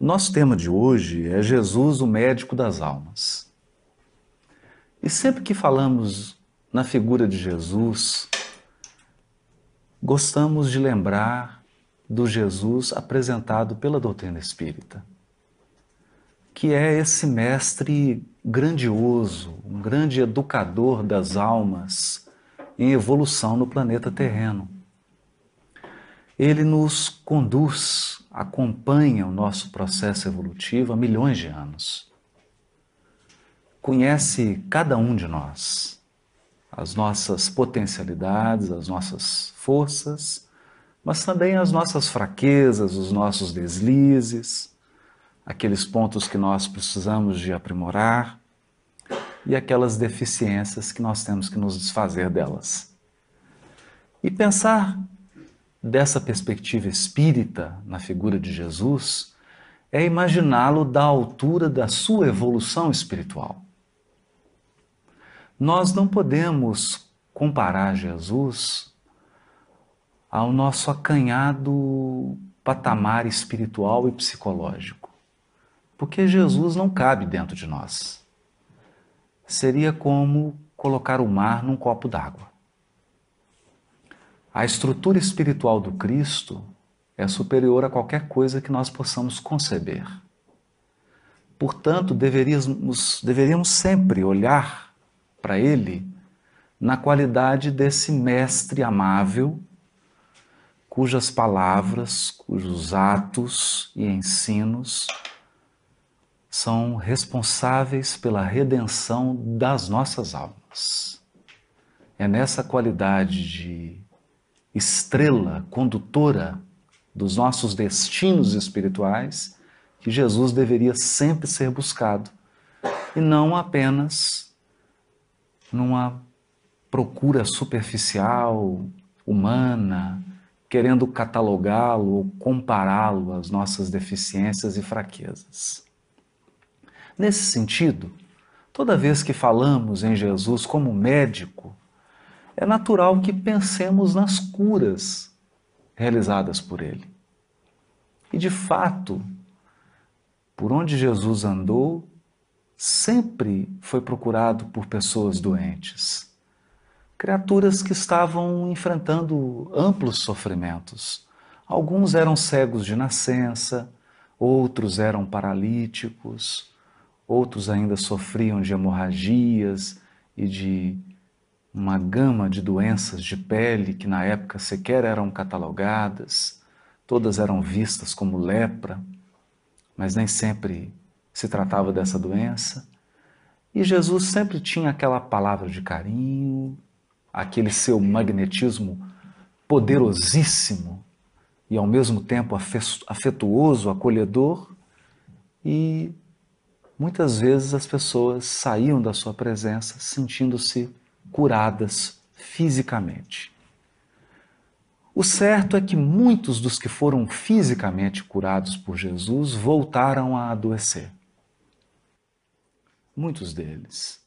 Nosso tema de hoje é Jesus, o médico das almas. E sempre que falamos na figura de Jesus, gostamos de lembrar do Jesus apresentado pela doutrina espírita, que é esse mestre grandioso, um grande educador das almas em evolução no planeta terreno. Ele nos conduz acompanha o nosso processo evolutivo há milhões de anos. Conhece cada um de nós, as nossas potencialidades, as nossas forças, mas também as nossas fraquezas, os nossos deslizes, aqueles pontos que nós precisamos de aprimorar e aquelas deficiências que nós temos que nos desfazer delas. E pensar dessa perspectiva espírita na figura de Jesus é imaginá-lo da altura da sua evolução espiritual. Nós não podemos comparar Jesus ao nosso acanhado patamar espiritual e psicológico, porque Jesus não cabe dentro de nós. Seria como colocar o mar num copo d'água. A estrutura espiritual do Cristo é superior a qualquer coisa que nós possamos conceber. Portanto, deveríamos, deveríamos sempre olhar para Ele na qualidade desse mestre amável, cujas palavras, cujos atos e ensinos são responsáveis pela redenção das nossas almas. É nessa qualidade de estrela condutora dos nossos destinos espirituais que Jesus deveria sempre ser buscado e não apenas numa procura superficial, humana, querendo catalogá-lo ou compará-lo às nossas deficiências e fraquezas. Nesse sentido, toda vez que falamos em Jesus como médico, é natural que pensemos nas curas realizadas por ele. E de fato, por onde Jesus andou, sempre foi procurado por pessoas doentes, criaturas que estavam enfrentando amplos sofrimentos. Alguns eram cegos de nascença, outros eram paralíticos, outros ainda sofriam de hemorragias e de uma gama de doenças de pele que na época sequer eram catalogadas, todas eram vistas como lepra, mas nem sempre se tratava dessa doença. E Jesus sempre tinha aquela palavra de carinho, aquele seu magnetismo poderosíssimo e ao mesmo tempo afetuoso, acolhedor, e muitas vezes as pessoas saíam da sua presença sentindo-se curadas fisicamente. O certo é que muitos dos que foram fisicamente curados por Jesus voltaram a adoecer. Muitos deles.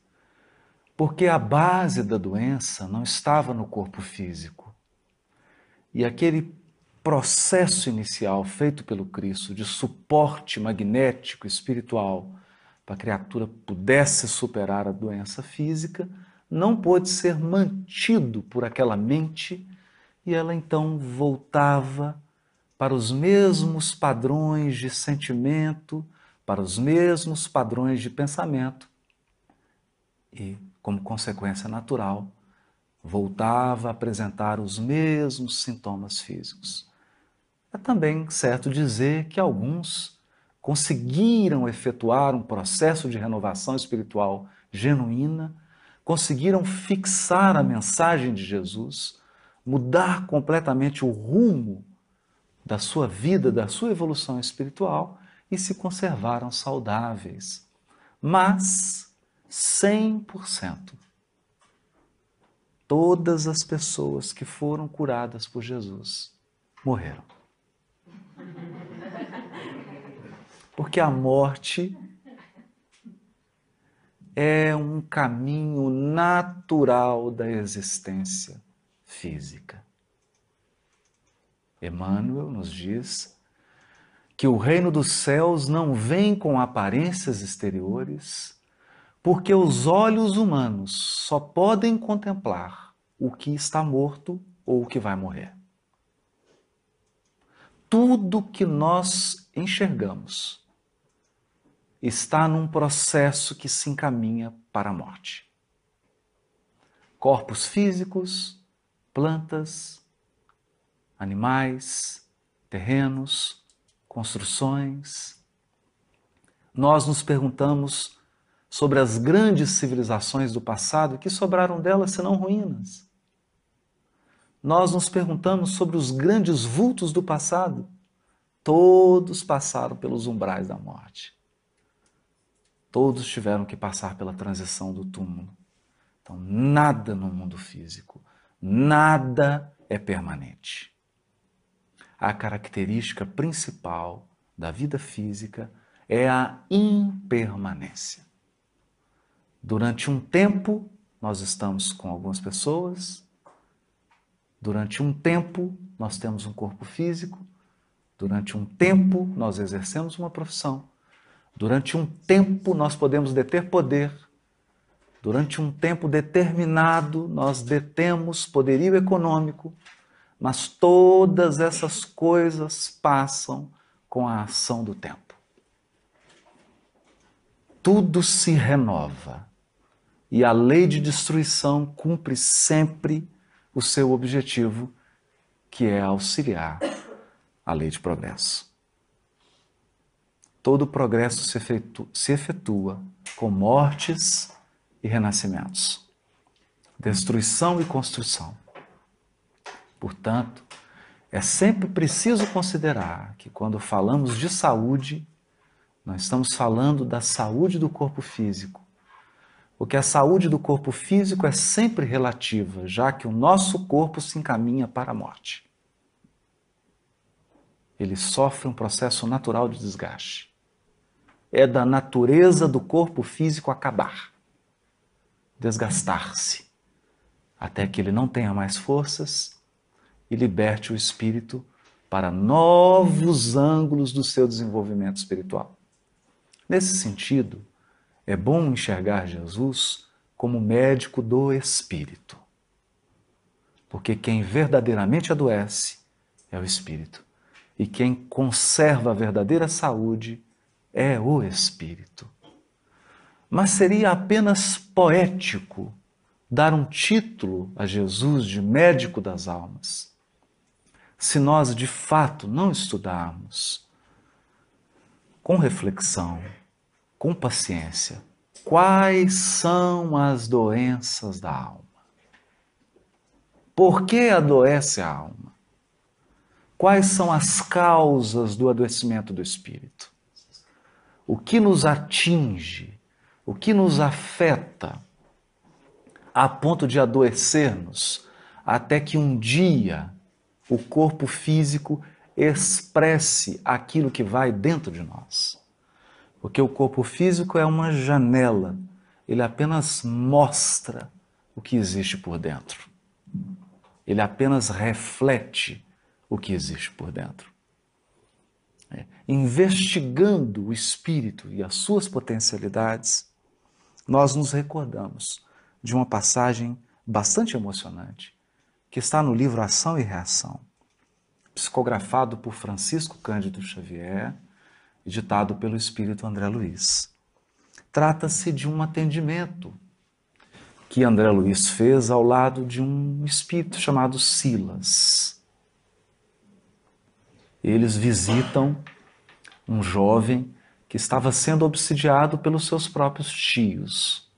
Porque a base da doença não estava no corpo físico. E aquele processo inicial feito pelo Cristo de suporte magnético espiritual para a criatura pudesse superar a doença física não pôde ser mantido por aquela mente e ela então voltava para os mesmos padrões de sentimento, para os mesmos padrões de pensamento e, como consequência natural, voltava a apresentar os mesmos sintomas físicos. É também certo dizer que alguns conseguiram efetuar um processo de renovação espiritual genuína conseguiram fixar a mensagem de Jesus, mudar completamente o rumo da sua vida, da sua evolução espiritual e se conservaram saudáveis. Mas 100%. Todas as pessoas que foram curadas por Jesus morreram. Porque a morte é um caminho natural da existência física. Emmanuel nos diz que o reino dos céus não vem com aparências exteriores, porque os olhos humanos só podem contemplar o que está morto ou o que vai morrer. Tudo que nós enxergamos está num processo que se encaminha para a morte. Corpos físicos, plantas, animais, terrenos, construções. Nós nos perguntamos sobre as grandes civilizações do passado, que sobraram delas senão ruínas. Nós nos perguntamos sobre os grandes vultos do passado. Todos passaram pelos umbrais da morte. Todos tiveram que passar pela transição do túmulo. Então, nada no mundo físico, nada é permanente. A característica principal da vida física é a impermanência. Durante um tempo, nós estamos com algumas pessoas, durante um tempo, nós temos um corpo físico, durante um tempo, nós exercemos uma profissão Durante um tempo nós podemos deter poder, durante um tempo determinado nós detemos poderio econômico, mas todas essas coisas passam com a ação do tempo. Tudo se renova e a lei de destruição cumpre sempre o seu objetivo, que é auxiliar a lei de progresso todo o progresso se efetua, se efetua com mortes e renascimentos, destruição e construção. Portanto, é sempre preciso considerar que quando falamos de saúde, nós estamos falando da saúde do corpo físico. Porque a saúde do corpo físico é sempre relativa, já que o nosso corpo se encaminha para a morte. Ele sofre um processo natural de desgaste é da natureza do corpo físico acabar, desgastar-se, até que ele não tenha mais forças e liberte o espírito para novos ângulos do seu desenvolvimento espiritual. Nesse sentido, é bom enxergar Jesus como médico do espírito. Porque quem verdadeiramente adoece é o espírito. E quem conserva a verdadeira saúde é o Espírito. Mas seria apenas poético dar um título a Jesus de médico das almas, se nós de fato não estudarmos com reflexão, com paciência, quais são as doenças da alma. Por que adoece a alma? Quais são as causas do adoecimento do espírito? O que nos atinge, o que nos afeta, a ponto de adoecermos, até que um dia o corpo físico expresse aquilo que vai dentro de nós. Porque o corpo físico é uma janela, ele apenas mostra o que existe por dentro. Ele apenas reflete o que existe por dentro é, investigando o espírito e as suas potencialidades, nós nos recordamos de uma passagem bastante emocionante que está no livro Ação e Reação, psicografado por Francisco Cândido Xavier e ditado pelo espírito André Luiz. Trata-se de um atendimento que André Luiz fez ao lado de um espírito chamado Silas eles visitam um jovem que estava sendo obsidiado pelos seus próprios tios.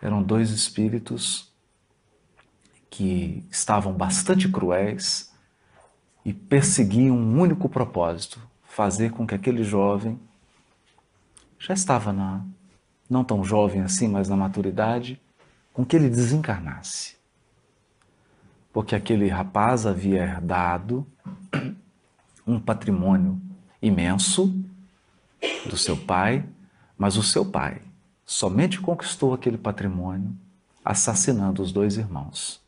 Eram dois espíritos que estavam bastante cruéis e perseguiam um único propósito: fazer com que aquele jovem já estava na não tão jovem assim, mas na maturidade, com que ele desencarnasse. Porque aquele rapaz havia herdado um patrimônio imenso do seu pai, mas o seu pai somente conquistou aquele patrimônio assassinando os dois irmãos.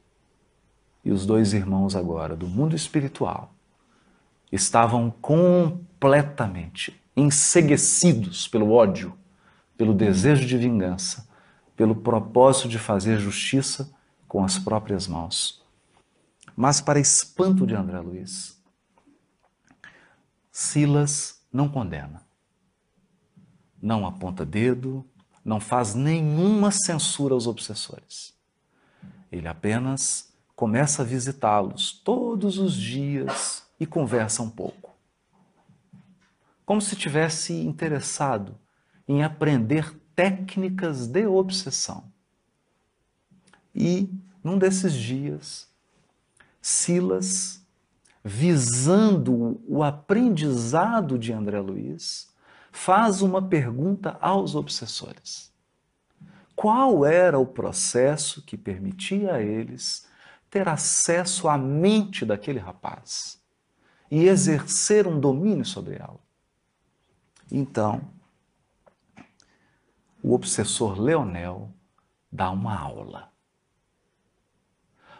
E os dois irmãos agora do mundo espiritual estavam completamente enseguecidos pelo ódio, pelo desejo de vingança, pelo propósito de fazer justiça com as próprias mãos. Mas, para espanto de André Luiz, Silas não condena, não aponta dedo, não faz nenhuma censura aos obsessores. Ele apenas começa a visitá-los todos os dias e conversa um pouco. Como se tivesse interessado em aprender técnicas de obsessão. E num desses dias, Silas, visando o aprendizado de André Luiz, faz uma pergunta aos obsessores. Qual era o processo que permitia a eles ter acesso à mente daquele rapaz e exercer um domínio sobre ela? Então, o obsessor Leonel dá uma aula.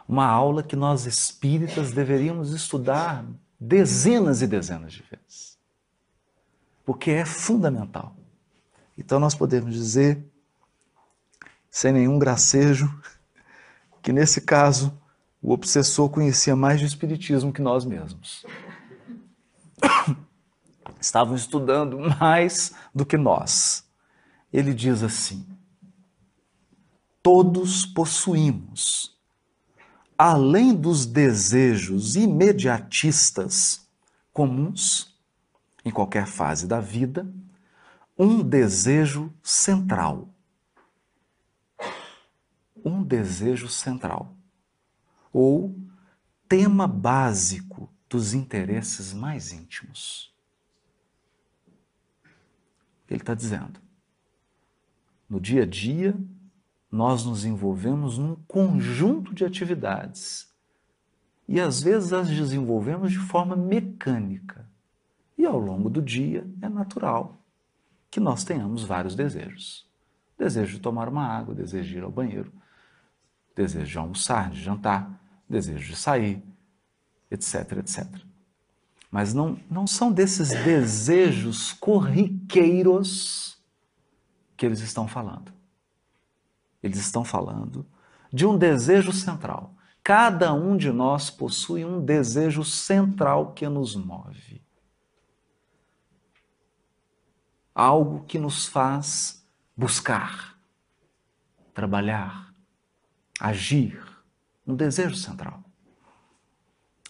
Uma aula que nós espíritas deveríamos estudar dezenas e dezenas de vezes. Porque é fundamental. Então nós podemos dizer, sem nenhum gracejo, que nesse caso o obsessor conhecia mais de espiritismo que nós mesmos. Estavam estudando mais do que nós ele diz assim: Todos possuímos, além dos desejos imediatistas comuns em qualquer fase da vida, um desejo central. Um desejo central. Ou tema básico dos interesses mais íntimos. Ele está dizendo: no dia a dia, nós nos envolvemos num conjunto de atividades. E às vezes as desenvolvemos de forma mecânica. E ao longo do dia é natural que nós tenhamos vários desejos. Desejo de tomar uma água, desejo de ir ao banheiro, desejo de almoçar, de jantar, desejo de sair, etc, etc. Mas não, não são desses desejos corriqueiros que eles estão falando. Eles estão falando de um desejo central. Cada um de nós possui um desejo central que nos move. Algo que nos faz buscar, trabalhar, agir. Um desejo central.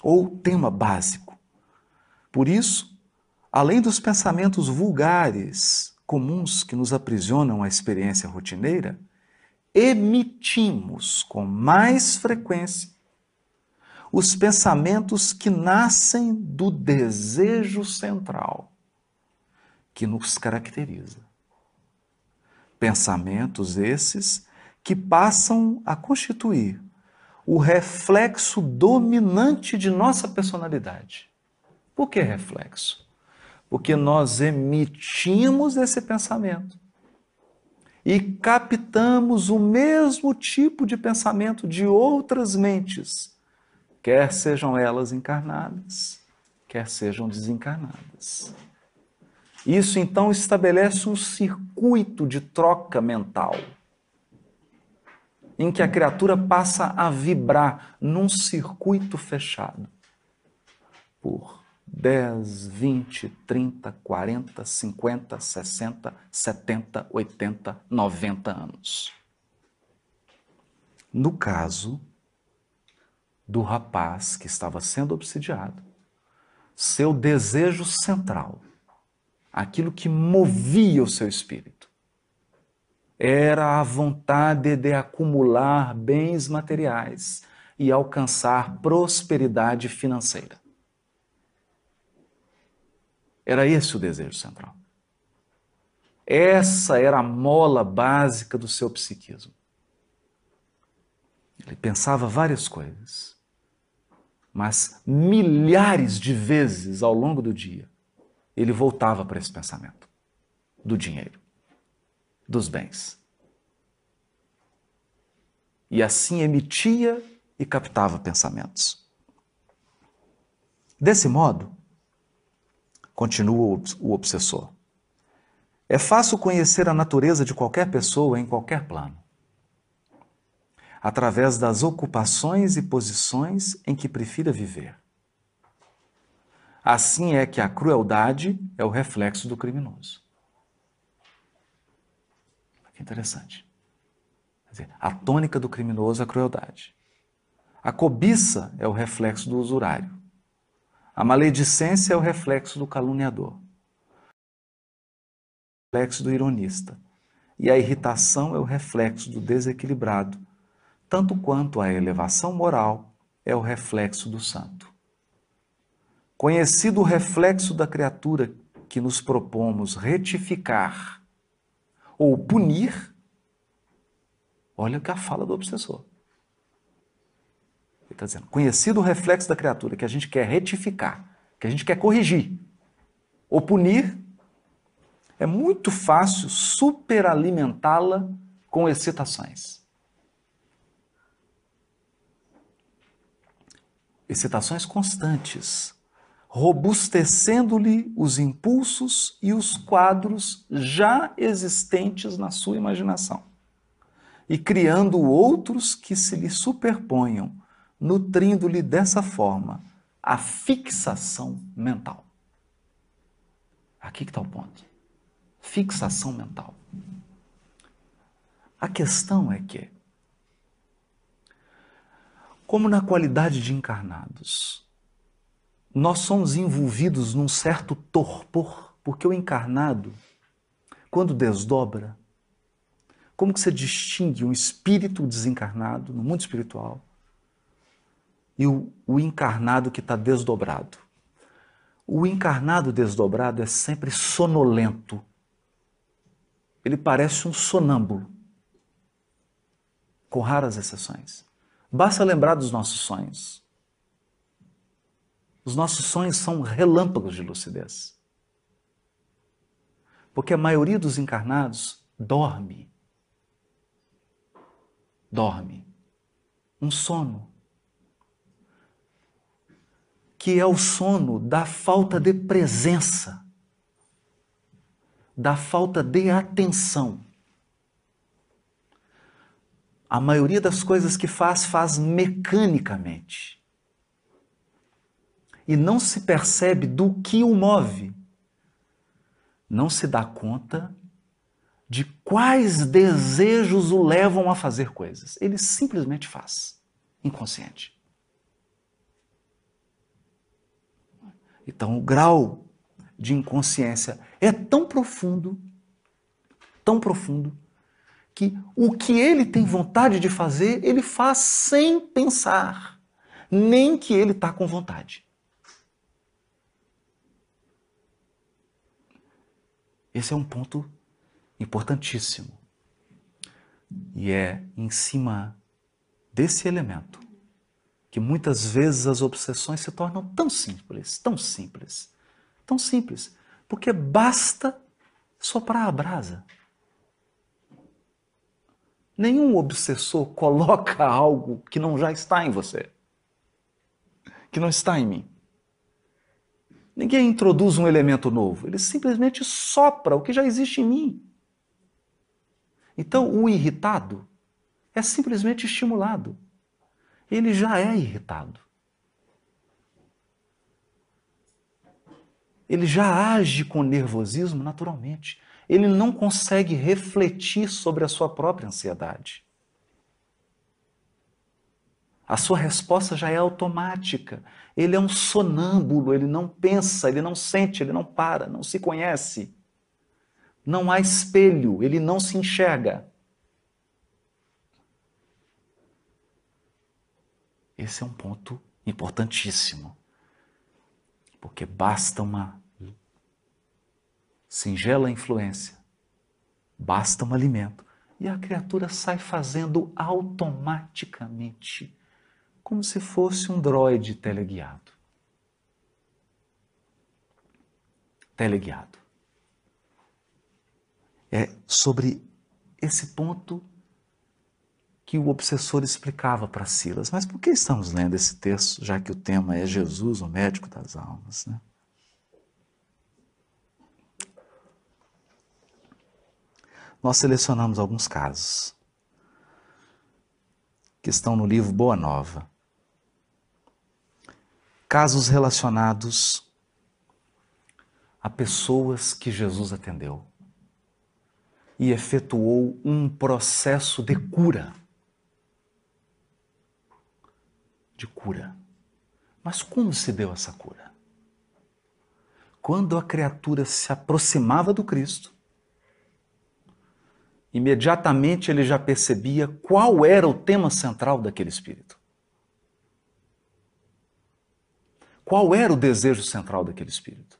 Ou tema básico. Por isso, além dos pensamentos vulgares comuns que nos aprisionam à experiência rotineira, emitimos com mais frequência os pensamentos que nascem do desejo central que nos caracteriza. Pensamentos esses que passam a constituir o reflexo dominante de nossa personalidade. Por que reflexo? porque nós emitimos esse pensamento e captamos o mesmo tipo de pensamento de outras mentes, quer sejam elas encarnadas, quer sejam desencarnadas. Isso então estabelece um circuito de troca mental, em que a criatura passa a vibrar num circuito fechado por 10, 20, 30, 40, 50, 60, 70, 80, 90 anos. No caso do rapaz que estava sendo obsidiado, seu desejo central, aquilo que movia o seu espírito, era a vontade de acumular bens materiais e alcançar prosperidade financeira. Era esse o desejo central. Essa era a mola básica do seu psiquismo. Ele pensava várias coisas, mas milhares de vezes ao longo do dia ele voltava para esse pensamento do dinheiro, dos bens. E assim emitia e captava pensamentos. Desse modo, Continua o obsessor. É fácil conhecer a natureza de qualquer pessoa em qualquer plano, através das ocupações e posições em que prefira viver. Assim é que a crueldade é o reflexo do criminoso. Que interessante. A tônica do criminoso é a crueldade. A cobiça é o reflexo do usurário. A maledicência é o reflexo do caluniador. O reflexo do ironista. E a irritação é o reflexo do desequilibrado, tanto quanto a elevação moral é o reflexo do santo. Conhecido o reflexo da criatura que nos propomos retificar ou punir, olha o que a fala do obsessor. Ele está dizendo: conhecido o reflexo da criatura que a gente quer retificar, que a gente quer corrigir ou punir, é muito fácil superalimentá-la com excitações. Excitações constantes, robustecendo-lhe os impulsos e os quadros já existentes na sua imaginação, e criando outros que se lhe superponham, nutrindo-lhe dessa forma a fixação mental. Aqui que está o ponto. Fixação mental. A questão é que, como na qualidade de encarnados, nós somos envolvidos num certo torpor, porque o encarnado, quando desdobra, como que você distingue um espírito desencarnado no mundo espiritual e o, o encarnado que está desdobrado? O encarnado desdobrado é sempre sonolento. Ele parece um sonâmbulo, com raras exceções. Basta lembrar dos nossos sonhos. Os nossos sonhos são relâmpagos de lucidez. Porque a maioria dos encarnados dorme. Dorme. Um sono. Que é o sono da falta de presença, da falta de atenção. A maioria das coisas que faz, faz mecanicamente e não se percebe do que o move, não se dá conta de quais desejos o levam a fazer coisas. Ele simplesmente faz, inconsciente. Então, o grau de inconsciência é tão profundo, tão profundo, que o que ele tem vontade de fazer, ele faz sem pensar, nem que ele está com vontade. Esse é um ponto importantíssimo. E é em cima desse elemento que muitas vezes as obsessões se tornam tão simples, tão simples, tão simples, porque basta soprar a brasa. Nenhum obsessor coloca algo que não já está em você, que não está em mim. Ninguém introduz um elemento novo, ele simplesmente sopra o que já existe em mim. Então, o irritado é simplesmente estimulado. Ele já é irritado. Ele já age com nervosismo naturalmente. Ele não consegue refletir sobre a sua própria ansiedade. A sua resposta já é automática. Ele é um sonâmbulo, ele não pensa, ele não sente, ele não para, não se conhece. Não há espelho, ele não se enxerga. Esse é um ponto importantíssimo. Porque basta uma singela influência, basta um alimento, e a criatura sai fazendo automaticamente como se fosse um droide teleguiado. Teleguiado. É sobre esse ponto que o obsessor explicava para Silas. Mas por que estamos lendo esse texto, já que o tema é Jesus, o médico das almas? Né? Nós selecionamos alguns casos que estão no livro Boa Nova. Casos relacionados a pessoas que Jesus atendeu e efetuou um processo de cura De cura. Mas como se deu essa cura? Quando a criatura se aproximava do Cristo, imediatamente ele já percebia qual era o tema central daquele espírito. Qual era o desejo central daquele espírito?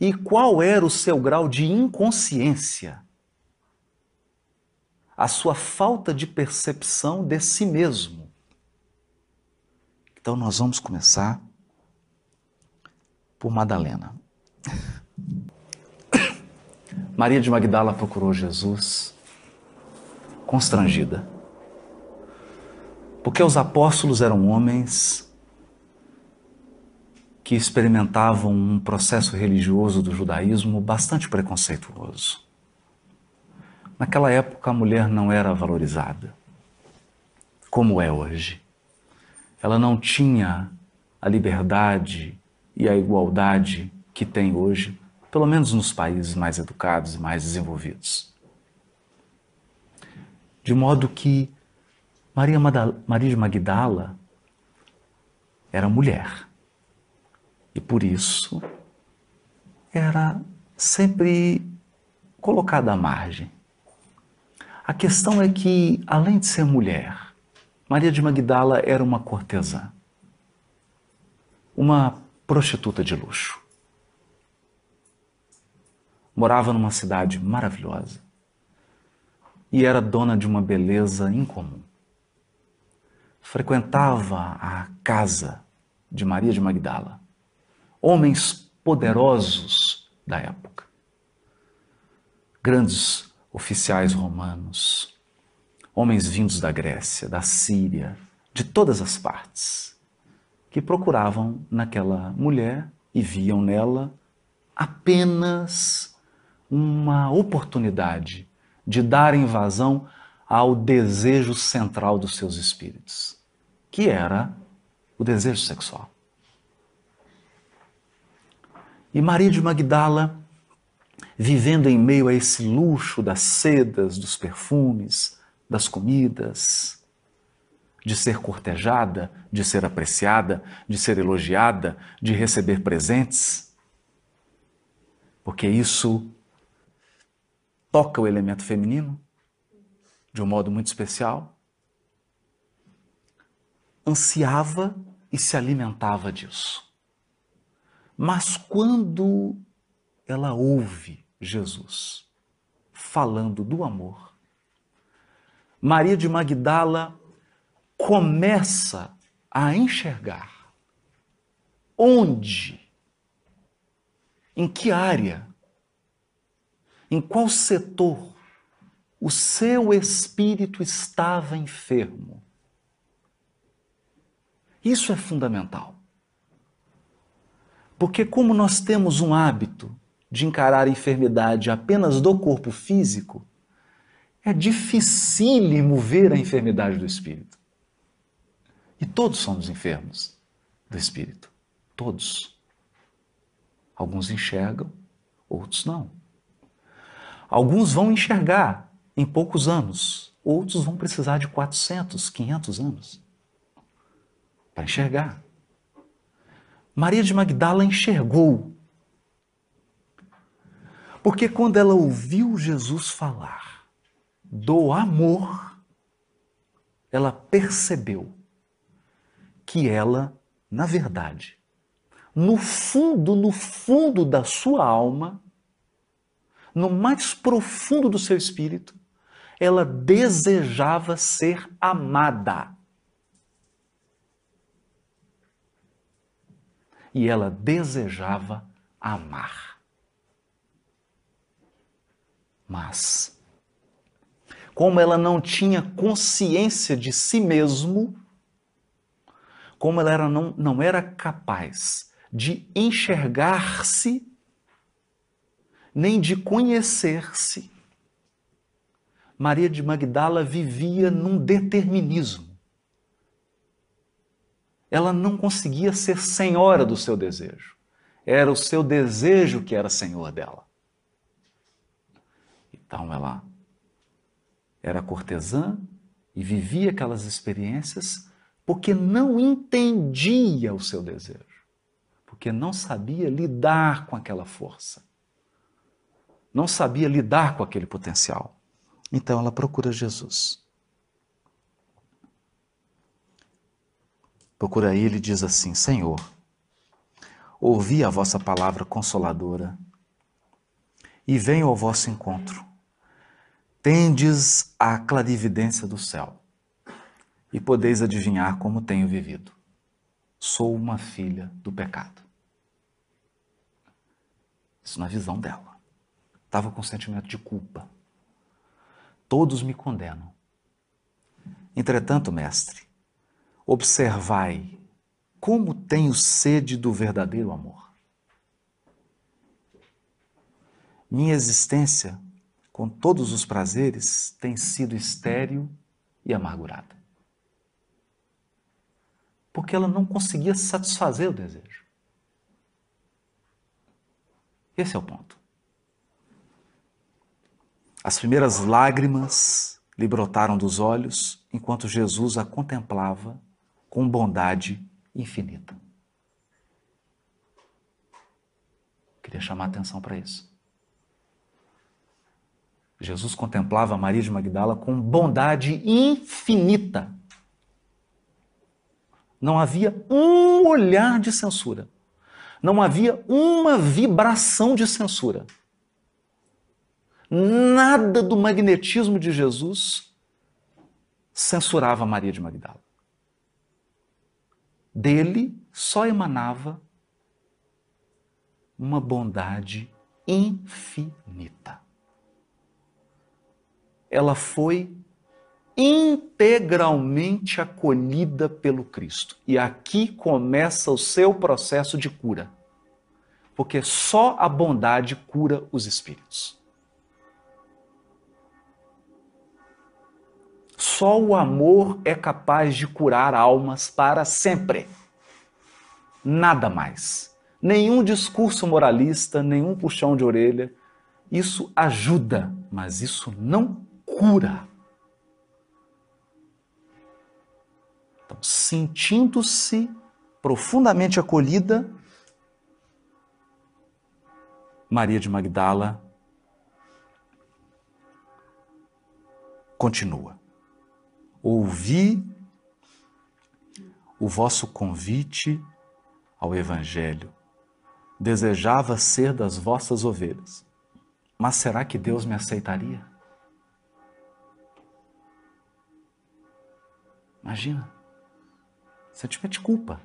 E qual era o seu grau de inconsciência? A sua falta de percepção de si mesmo. Então nós vamos começar por Madalena. Maria de Magdala procurou Jesus constrangida. Porque os apóstolos eram homens que experimentavam um processo religioso do judaísmo bastante preconceituoso. Naquela época, a mulher não era valorizada, como é hoje. Ela não tinha a liberdade e a igualdade que tem hoje, pelo menos nos países mais educados e mais desenvolvidos. De modo que Maria, Madal Maria de Magdala era mulher e por isso era sempre colocada à margem. A questão é que, além de ser mulher, Maria de Magdala era uma cortesã, uma prostituta de luxo morava numa cidade maravilhosa e era dona de uma beleza incomum. Frequentava a casa de Maria de Magdala, homens poderosos da época, grandes oficiais romanos, homens vindos da Grécia, da Síria, de todas as partes, que procuravam naquela mulher e viam nela apenas uma oportunidade de dar invasão ao desejo central dos seus espíritos, que era o desejo sexual. E Maria de Magdala, vivendo em meio a esse luxo das sedas, dos perfumes, das comidas, de ser cortejada, de ser apreciada, de ser elogiada, de receber presentes, porque isso toca o elemento feminino de um modo muito especial, ansiava e se alimentava disso. Mas quando ela ouve Jesus falando do amor, Maria de Magdala começa a enxergar onde, em que área em qual setor o seu espírito estava enfermo. Isso é fundamental. Porque, como nós temos um hábito de encarar a enfermidade apenas do corpo físico, é dificílimo ver a enfermidade do espírito. E todos somos enfermos do espírito. Todos. Alguns enxergam, outros não. Alguns vão enxergar em poucos anos, outros vão precisar de 400, 500 anos para enxergar. Maria de Magdala enxergou. Porque quando ela ouviu Jesus falar do amor, ela percebeu que ela, na verdade, no fundo, no fundo da sua alma, no mais profundo do seu espírito, ela desejava ser amada. E ela desejava amar. Mas, como ela não tinha consciência de si mesmo, como ela era, não, não era capaz de enxergar-se nem de conhecer-se. Maria de Magdala vivia num determinismo. Ela não conseguia ser senhora do seu desejo. Era o seu desejo que era senhor dela. Então ela era cortesã e vivia aquelas experiências porque não entendia o seu desejo, porque não sabia lidar com aquela força, não sabia lidar com aquele potencial. Então ela procura Jesus. Procura ele e diz assim: Senhor, ouvi a vossa palavra consoladora e venho ao vosso encontro. Tendes a clarividência do céu e podeis adivinhar como tenho vivido. Sou uma filha do pecado. Isso na visão dela. Estava com sentimento de culpa. Todos me condenam. Entretanto, mestre, observai como tenho sede do verdadeiro amor. Minha existência, com todos os prazeres, tem sido estéril e amargurada porque ela não conseguia satisfazer o desejo. Esse é o ponto. As primeiras lágrimas lhe brotaram dos olhos enquanto Jesus a contemplava com bondade infinita. Queria chamar a atenção para isso. Jesus contemplava Maria de Magdala com bondade infinita não havia um olhar de censura. Não havia uma vibração de censura. Nada do magnetismo de Jesus censurava Maria de Magdala. Dele só emanava uma bondade infinita. Ela foi integralmente acolhida pelo Cristo. E aqui começa o seu processo de cura. Porque só a bondade cura os espíritos. Só o amor é capaz de curar almas para sempre. Nada mais. Nenhum discurso moralista, nenhum puxão de orelha. Isso ajuda, mas isso não cura. Então, sentindo-se profundamente acolhida, Maria de Magdala continua. Ouvi o vosso convite ao Evangelho. Desejava ser das vossas ovelhas. Mas será que Deus me aceitaria? Imagina. Sentimento de culpa.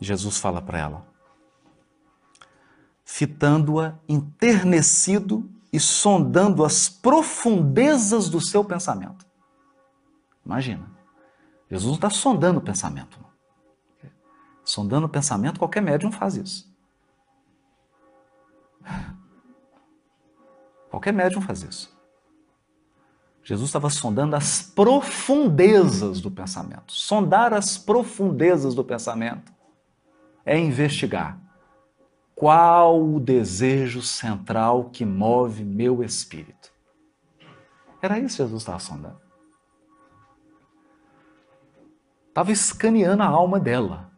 Jesus fala para ela, fitando-a enternecido e sondando as profundezas do seu pensamento. Imagina, Jesus não está sondando o pensamento. Não. Sondando o pensamento, qualquer médium faz isso. Qualquer médium faz isso. Jesus estava sondando as profundezas do pensamento. Sondar as profundezas do pensamento é investigar qual o desejo central que move meu espírito. Era isso que Jesus estava sondando. Estava escaneando a alma dela.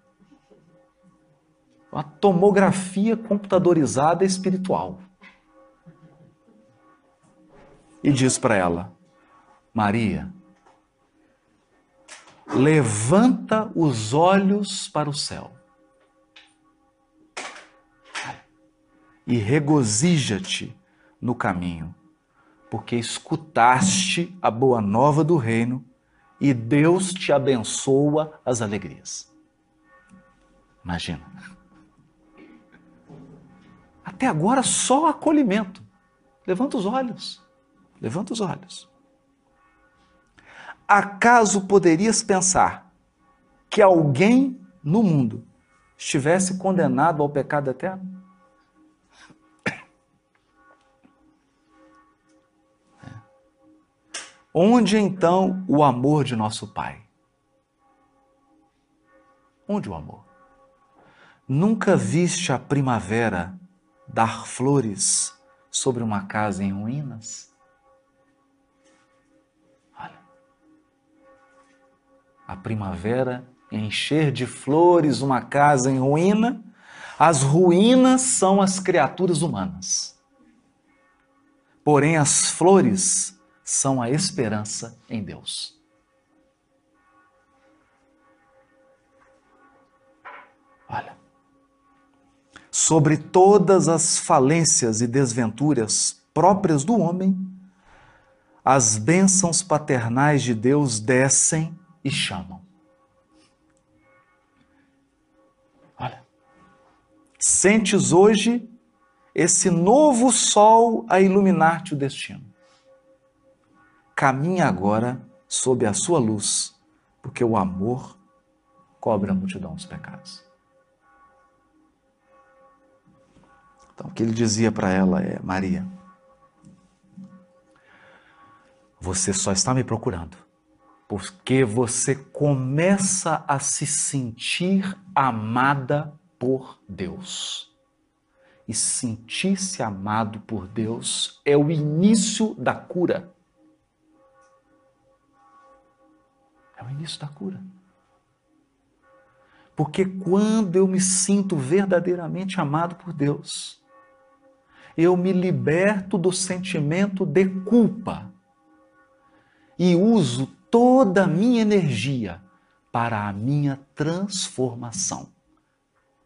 Uma tomografia computadorizada espiritual. E diz para ela: Maria, levanta os olhos para o céu e regozija-te no caminho, porque escutaste a boa nova do reino e Deus te abençoa as alegrias. Imagina. Até agora só acolhimento. Levanta os olhos. Levanta os olhos. Acaso poderias pensar que alguém no mundo estivesse condenado ao pecado eterno? Onde então o amor de nosso Pai? Onde o amor? Nunca viste a primavera dar flores sobre uma casa em ruínas? A primavera encher de flores uma casa em ruína, as ruínas são as criaturas humanas. Porém, as flores são a esperança em Deus. Olha, sobre todas as falências e desventuras próprias do homem, as bênçãos paternais de Deus descem e chamam. Olha, sentes hoje esse novo sol a iluminar-te o destino. Caminha agora sob a sua luz, porque o amor cobre a multidão dos pecados. Então, o que ele dizia para ela é: Maria, você só está me procurando porque você começa a se sentir amada por Deus. E sentir-se amado por Deus é o início da cura. É o início da cura. Porque quando eu me sinto verdadeiramente amado por Deus, eu me liberto do sentimento de culpa e uso toda a minha energia para a minha transformação,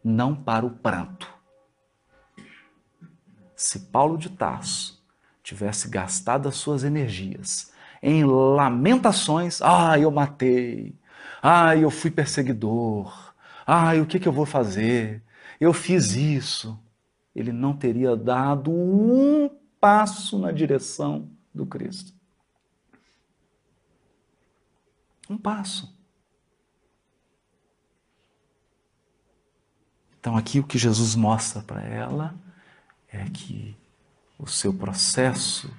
não para o pranto. Se Paulo de Tarso tivesse gastado as suas energias em lamentações, ah, eu matei, ah, eu fui perseguidor, ah, o que, que eu vou fazer? Eu fiz isso ele não teria dado um passo na direção do Cristo. Um passo. Então, aqui o que Jesus mostra para ela é que o seu processo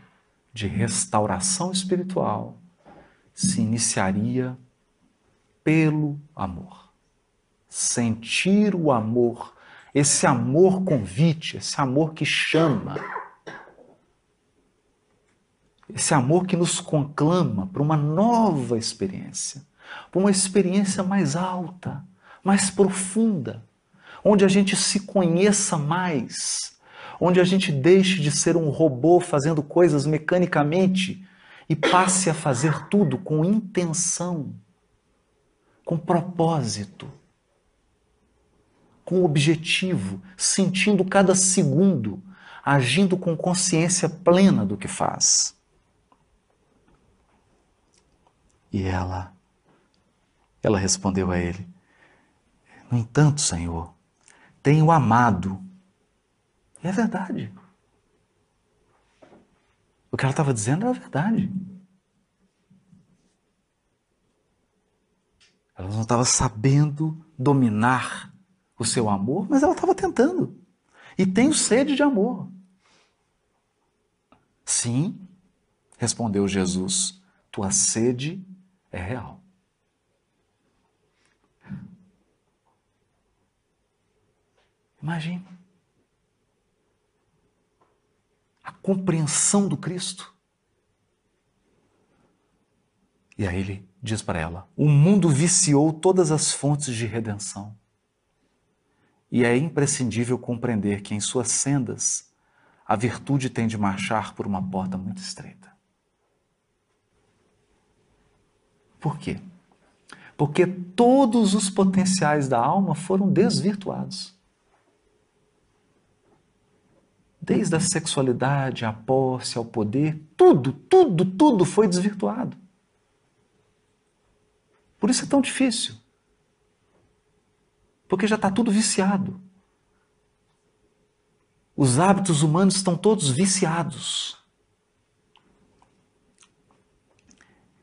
de restauração espiritual se iniciaria pelo amor. Sentir o amor esse amor convite, esse amor que chama, esse amor que nos conclama para uma nova experiência, para uma experiência mais alta, mais profunda, onde a gente se conheça mais, onde a gente deixe de ser um robô fazendo coisas mecanicamente e passe a fazer tudo com intenção, com propósito com objetivo, sentindo cada segundo, agindo com consciência plena do que faz. E ela, ela respondeu a ele: No entanto, Senhor, tenho amado. E é verdade. O que ela estava dizendo era verdade. Ela não estava sabendo dominar o seu amor, mas ela estava tentando. E tenho sede de amor. Sim, respondeu Jesus, tua sede é real. Imagine a compreensão do Cristo. E aí ele diz para ela: o mundo viciou todas as fontes de redenção. E é imprescindível compreender que em suas sendas a virtude tem de marchar por uma porta muito estreita. Por quê? Porque todos os potenciais da alma foram desvirtuados. Desde a sexualidade, a posse, ao poder, tudo, tudo, tudo foi desvirtuado. Por isso é tão difícil. Porque já está tudo viciado. Os hábitos humanos estão todos viciados.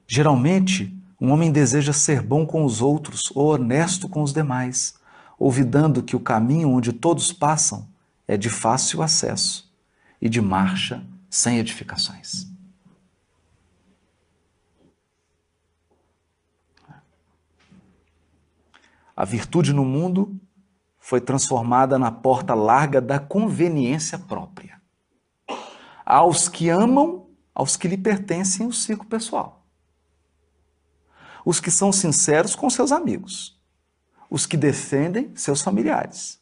Geralmente, um homem deseja ser bom com os outros ou honesto com os demais, ouvidando que o caminho onde todos passam é de fácil acesso e de marcha sem edificações. A virtude no mundo foi transformada na porta larga da conveniência própria. Aos que amam, aos que lhe pertencem o círculo pessoal. Os que são sinceros com seus amigos. Os que defendem seus familiares.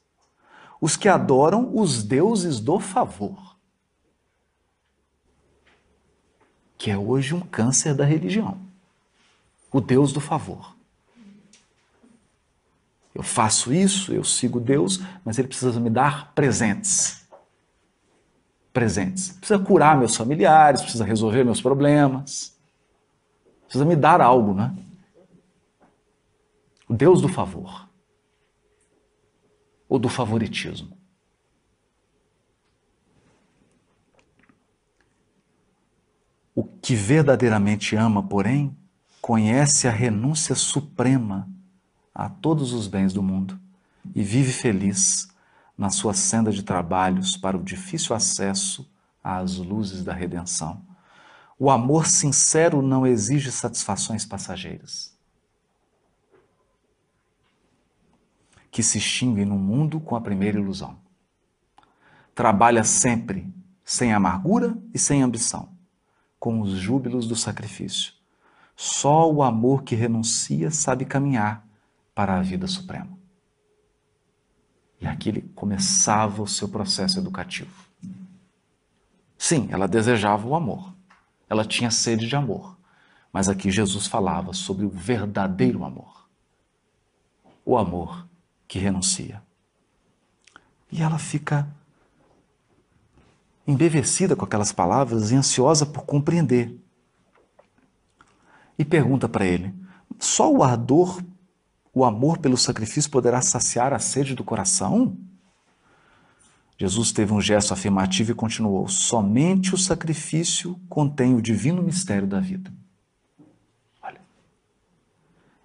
Os que adoram os deuses do favor. Que é hoje um câncer da religião. O Deus do favor. Eu faço isso, eu sigo Deus, mas Ele precisa me dar presentes. Presentes. Precisa curar meus familiares, precisa resolver meus problemas. Precisa me dar algo, né? O Deus do favor. Ou do favoritismo. O que verdadeiramente ama, porém, conhece a renúncia suprema a todos os bens do mundo e vive feliz na sua senda de trabalhos para o difícil acesso às luzes da redenção. O amor sincero não exige satisfações passageiras, que se extinguem no mundo com a primeira ilusão. Trabalha sempre sem amargura e sem ambição, com os júbilos do sacrifício. Só o amor que renuncia sabe caminhar para a vida suprema. E aqui ele começava o seu processo educativo. Sim, ela desejava o amor. Ela tinha sede de amor. Mas aqui Jesus falava sobre o verdadeiro amor. O amor que renuncia. E ela fica embevecida com aquelas palavras e ansiosa por compreender. E pergunta para ele: só o ardor o amor pelo sacrifício poderá saciar a sede do coração? Jesus teve um gesto afirmativo e continuou: somente o sacrifício contém o divino mistério da vida. Olha,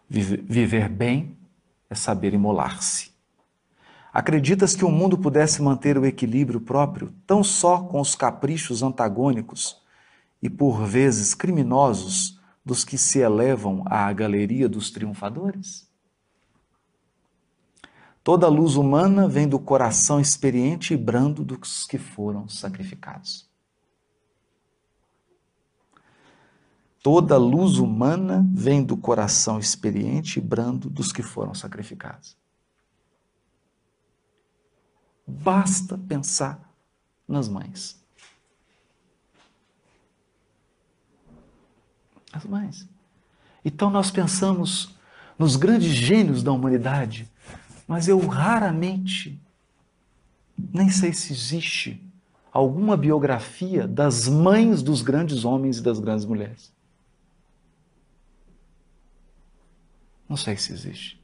viver bem é saber imolar-se. Acreditas que o mundo pudesse manter o equilíbrio próprio tão só com os caprichos antagônicos e por vezes criminosos dos que se elevam à galeria dos triunfadores? Toda luz humana vem do coração experiente e brando dos que foram sacrificados. Toda luz humana vem do coração experiente e brando dos que foram sacrificados. Basta pensar nas mães. As mães. Então nós pensamos nos grandes gênios da humanidade, mas eu raramente, nem sei se existe alguma biografia das mães dos grandes homens e das grandes mulheres. Não sei se existe.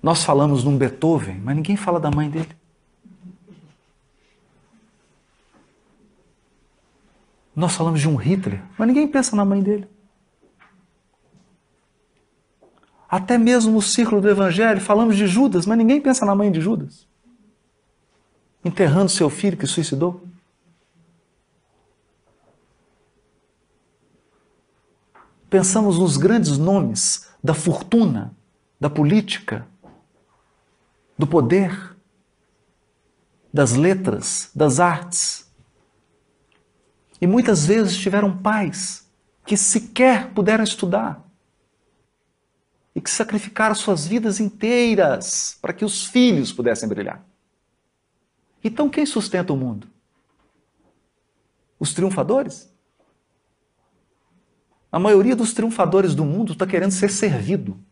Nós falamos num Beethoven, mas ninguém fala da mãe dele. Nós falamos de um Hitler, mas ninguém pensa na mãe dele. Até mesmo no círculo do Evangelho, falamos de Judas, mas ninguém pensa na mãe de Judas. Enterrando seu filho que suicidou. Pensamos nos grandes nomes da fortuna, da política, do poder, das letras, das artes. E muitas vezes tiveram pais que sequer puderam estudar e que sacrificaram suas vidas inteiras para que os filhos pudessem brilhar. Então, quem sustenta o mundo? Os triunfadores? A maioria dos triunfadores do mundo está querendo ser servido.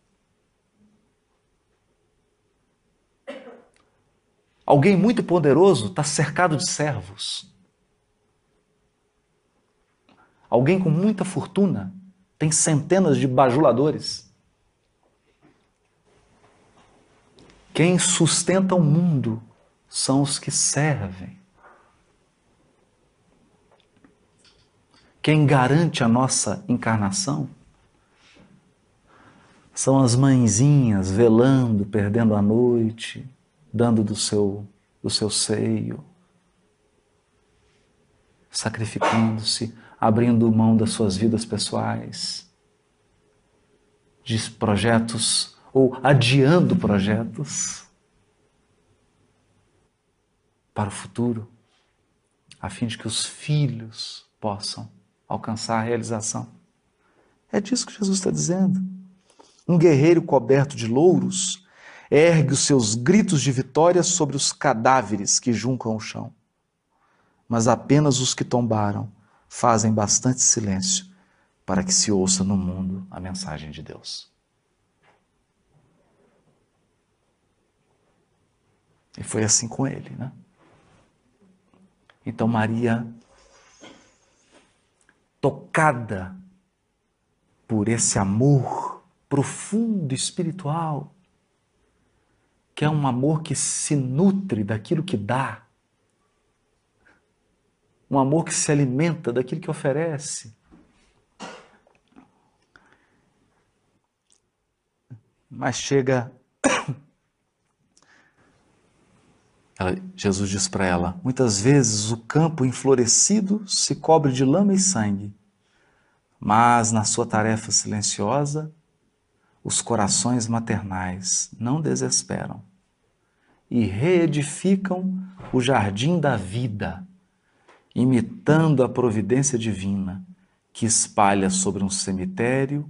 Alguém muito poderoso está cercado de servos. Alguém com muita fortuna tem centenas de bajuladores. Quem sustenta o mundo são os que servem. Quem garante a nossa encarnação? São as mãezinhas velando, perdendo a noite, dando do seu, do seu seio, sacrificando-se, abrindo mão das suas vidas pessoais, de projetos ou adiando projetos para o futuro, a fim de que os filhos possam alcançar a realização. É disso que Jesus está dizendo. Um guerreiro coberto de louros ergue os seus gritos de vitória sobre os cadáveres que juncam o chão. Mas apenas os que tombaram fazem bastante silêncio para que se ouça no mundo a mensagem de Deus. E foi assim com ele, né? Então Maria, tocada por esse amor profundo espiritual, que é um amor que se nutre daquilo que dá, um amor que se alimenta daquilo que oferece. Mas chega. Ela, Jesus diz para ela: muitas vezes o campo enflorescido se cobre de lama e sangue, mas na sua tarefa silenciosa, os corações maternais não desesperam e reedificam o jardim da vida, imitando a providência divina que espalha sobre um cemitério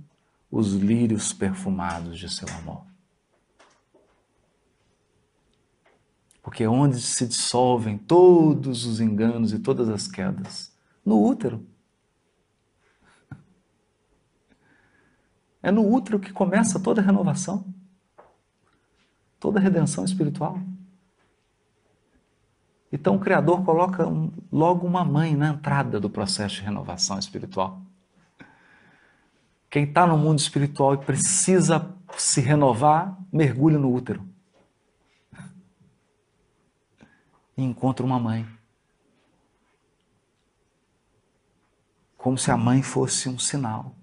os lírios perfumados de seu amor. Porque é onde se dissolvem todos os enganos e todas as quedas? No útero. É no útero que começa toda a renovação, toda a redenção espiritual. Então o Criador coloca um, logo uma mãe na entrada do processo de renovação espiritual. Quem está no mundo espiritual e precisa se renovar, mergulha no útero. E encontra uma mãe. Como se a mãe fosse um sinal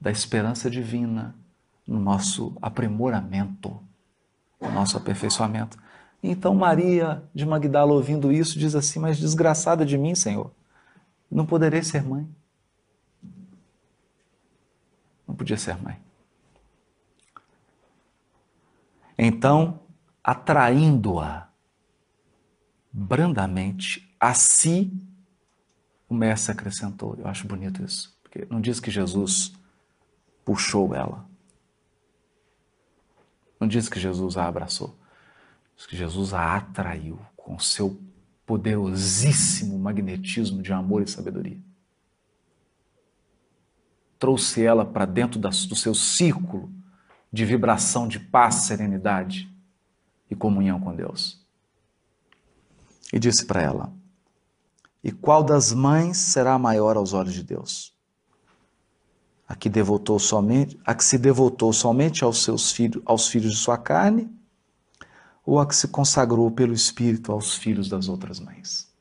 da esperança divina no nosso aprimoramento, no nosso aperfeiçoamento. Então Maria de Magdala, ouvindo isso, diz assim: Mas desgraçada de mim, Senhor, não poderei ser mãe. Não podia ser mãe. Então, atraindo-a brandamente a si, o mestre acrescentou. Eu acho bonito isso, porque não diz que Jesus puxou ela. Não diz que Jesus a abraçou. Diz que Jesus a atraiu com seu poderosíssimo magnetismo de amor e sabedoria. Trouxe ela para dentro do seu círculo de vibração de paz, serenidade e comunhão com Deus. E disse para ela: E qual das mães será maior aos olhos de Deus? a que devotou somente, a que se devotou somente aos seus filhos, aos filhos de sua carne, ou a que se consagrou pelo Espírito aos filhos das outras mães.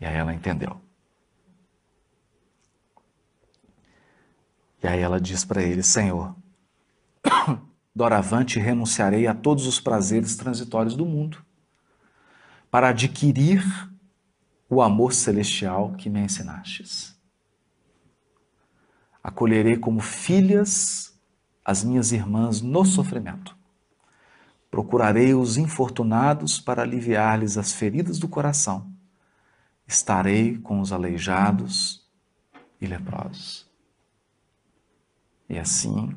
E aí ela entendeu. E aí ela diz para ele: Senhor, doravante renunciarei a todos os prazeres transitórios do mundo, para adquirir o amor celestial que me ensinastes. Acolherei como filhas as minhas irmãs no sofrimento. Procurarei os infortunados para aliviar-lhes as feridas do coração. Estarei com os aleijados e leprosos. E assim,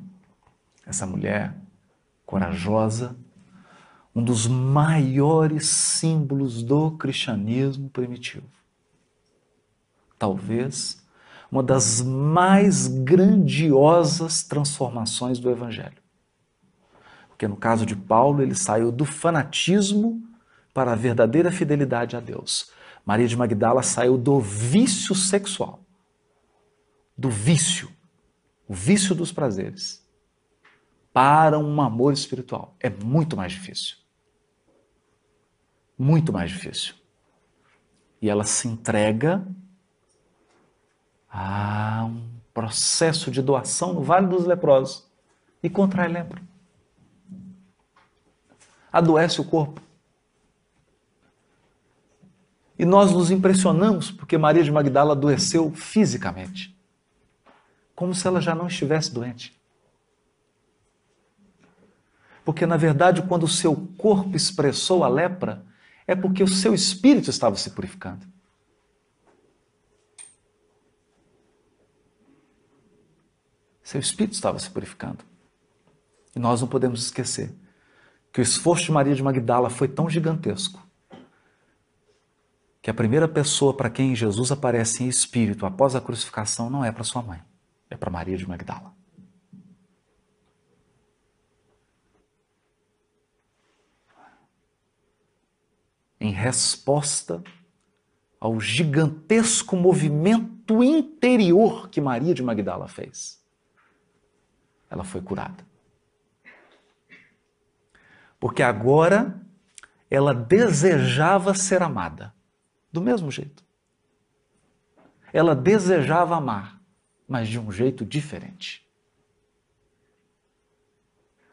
essa mulher corajosa, um dos maiores símbolos do cristianismo primitivo. Talvez uma das mais grandiosas transformações do Evangelho. Porque no caso de Paulo, ele saiu do fanatismo para a verdadeira fidelidade a Deus. Maria de Magdala saiu do vício sexual, do vício, o vício dos prazeres, para um amor espiritual. É muito mais difícil muito mais difícil. E ela se entrega a um processo de doação no Vale dos Leprosos e contrai lepra. Adoece o corpo. E nós nos impressionamos porque Maria de Magdala adoeceu fisicamente. como se ela já não estivesse doente. Porque, na verdade, quando o seu corpo expressou a lepra, é porque o seu espírito estava se purificando. Seu espírito estava se purificando. E nós não podemos esquecer que o esforço de Maria de Magdala foi tão gigantesco que a primeira pessoa para quem Jesus aparece em espírito após a crucificação não é para sua mãe, é para Maria de Magdala. Em resposta ao gigantesco movimento interior que Maria de Magdala fez, ela foi curada. Porque agora ela desejava ser amada, do mesmo jeito. Ela desejava amar, mas de um jeito diferente.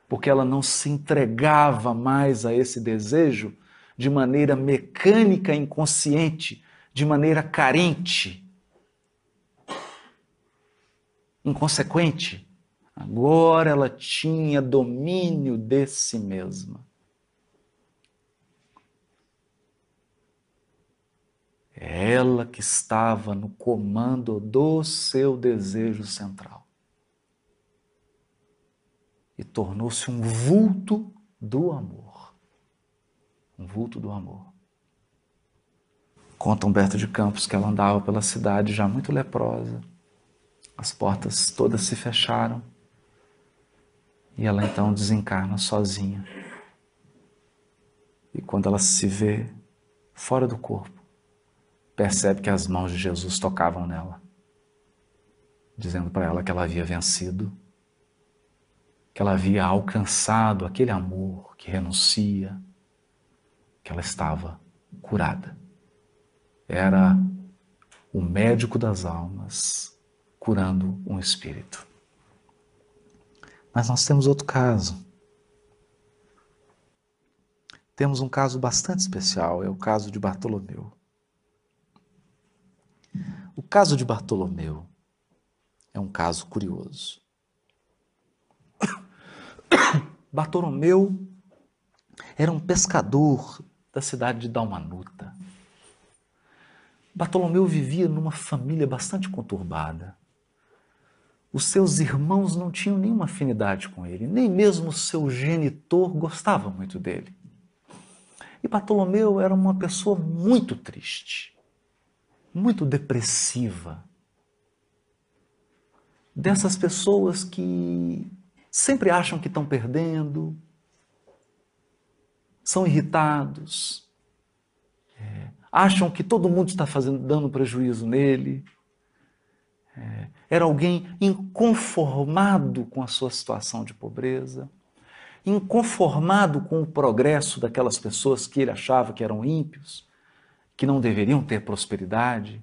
Porque ela não se entregava mais a esse desejo de maneira mecânica, inconsciente, de maneira carente, inconsequente. Agora ela tinha domínio de si mesma. É ela que estava no comando do seu desejo central. E tornou-se um vulto do amor. Um vulto do amor. Conta Humberto de Campos que ela andava pela cidade já muito leprosa. As portas todas se fecharam e ela então desencarna sozinha. E quando ela se vê fora do corpo, percebe que as mãos de Jesus tocavam nela, dizendo para ela que ela havia vencido, que ela havia alcançado aquele amor que renuncia, que ela estava curada. Era o médico das almas curando um espírito. Mas nós temos outro caso. Temos um caso bastante especial, é o caso de Bartolomeu. O caso de Bartolomeu é um caso curioso. Bartolomeu era um pescador da cidade de Dalmanuta. Bartolomeu vivia numa família bastante conturbada. Os seus irmãos não tinham nenhuma afinidade com ele, nem mesmo seu genitor gostava muito dele. E Bartolomeu era uma pessoa muito triste, muito depressiva. Dessas pessoas que sempre acham que estão perdendo, são irritados, é, acham que todo mundo está fazendo, dando prejuízo nele. É, era alguém inconformado com a sua situação de pobreza, inconformado com o progresso daquelas pessoas que ele achava que eram ímpios, que não deveriam ter prosperidade.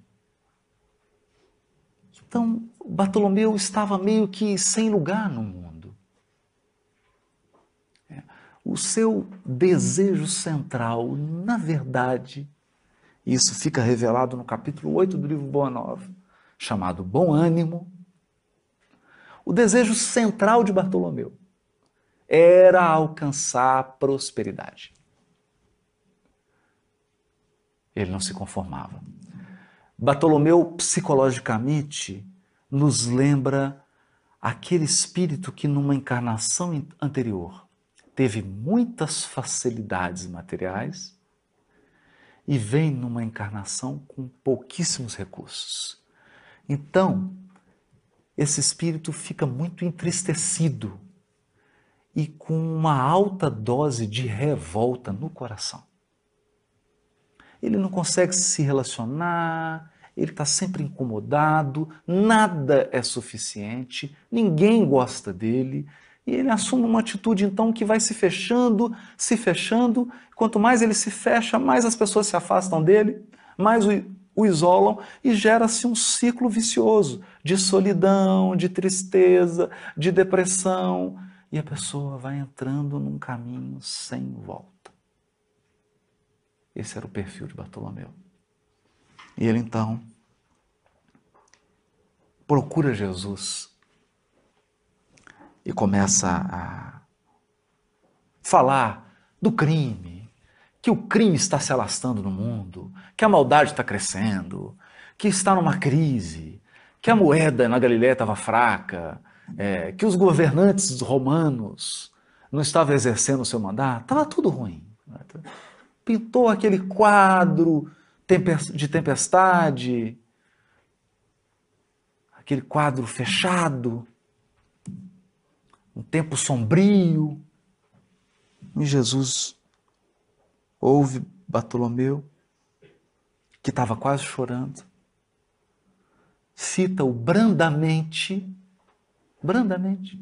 Então, Bartolomeu estava meio que sem lugar no mundo. O seu desejo central, na verdade, isso fica revelado no capítulo 8 do livro Boa Nova, chamado bom ânimo, o desejo central de Bartolomeu era alcançar prosperidade. Ele não se conformava. Bartolomeu, psicologicamente, nos lembra aquele espírito que, numa encarnação anterior, teve muitas facilidades materiais e vem numa encarnação com pouquíssimos recursos. Então, esse espírito fica muito entristecido e com uma alta dose de revolta no coração. Ele não consegue se relacionar, ele está sempre incomodado, nada é suficiente, ninguém gosta dele, e ele assume uma atitude então que vai se fechando, se fechando. Quanto mais ele se fecha, mais as pessoas se afastam dele, mais o o isolam e gera-se um ciclo vicioso de solidão, de tristeza, de depressão, e a pessoa vai entrando num caminho sem volta. Esse era o perfil de Bartolomeu. E ele então procura Jesus e começa a falar do crime, que o crime está se alastrando no mundo, que a maldade está crescendo, que está numa crise, que a moeda na Galiléia estava fraca, é, que os governantes romanos não estavam exercendo o seu mandato, estava tudo ruim. Pintou aquele quadro de tempestade, aquele quadro fechado, um tempo sombrio. E Jesus ouve Bartolomeu, que estava quase chorando, fita-o brandamente, brandamente,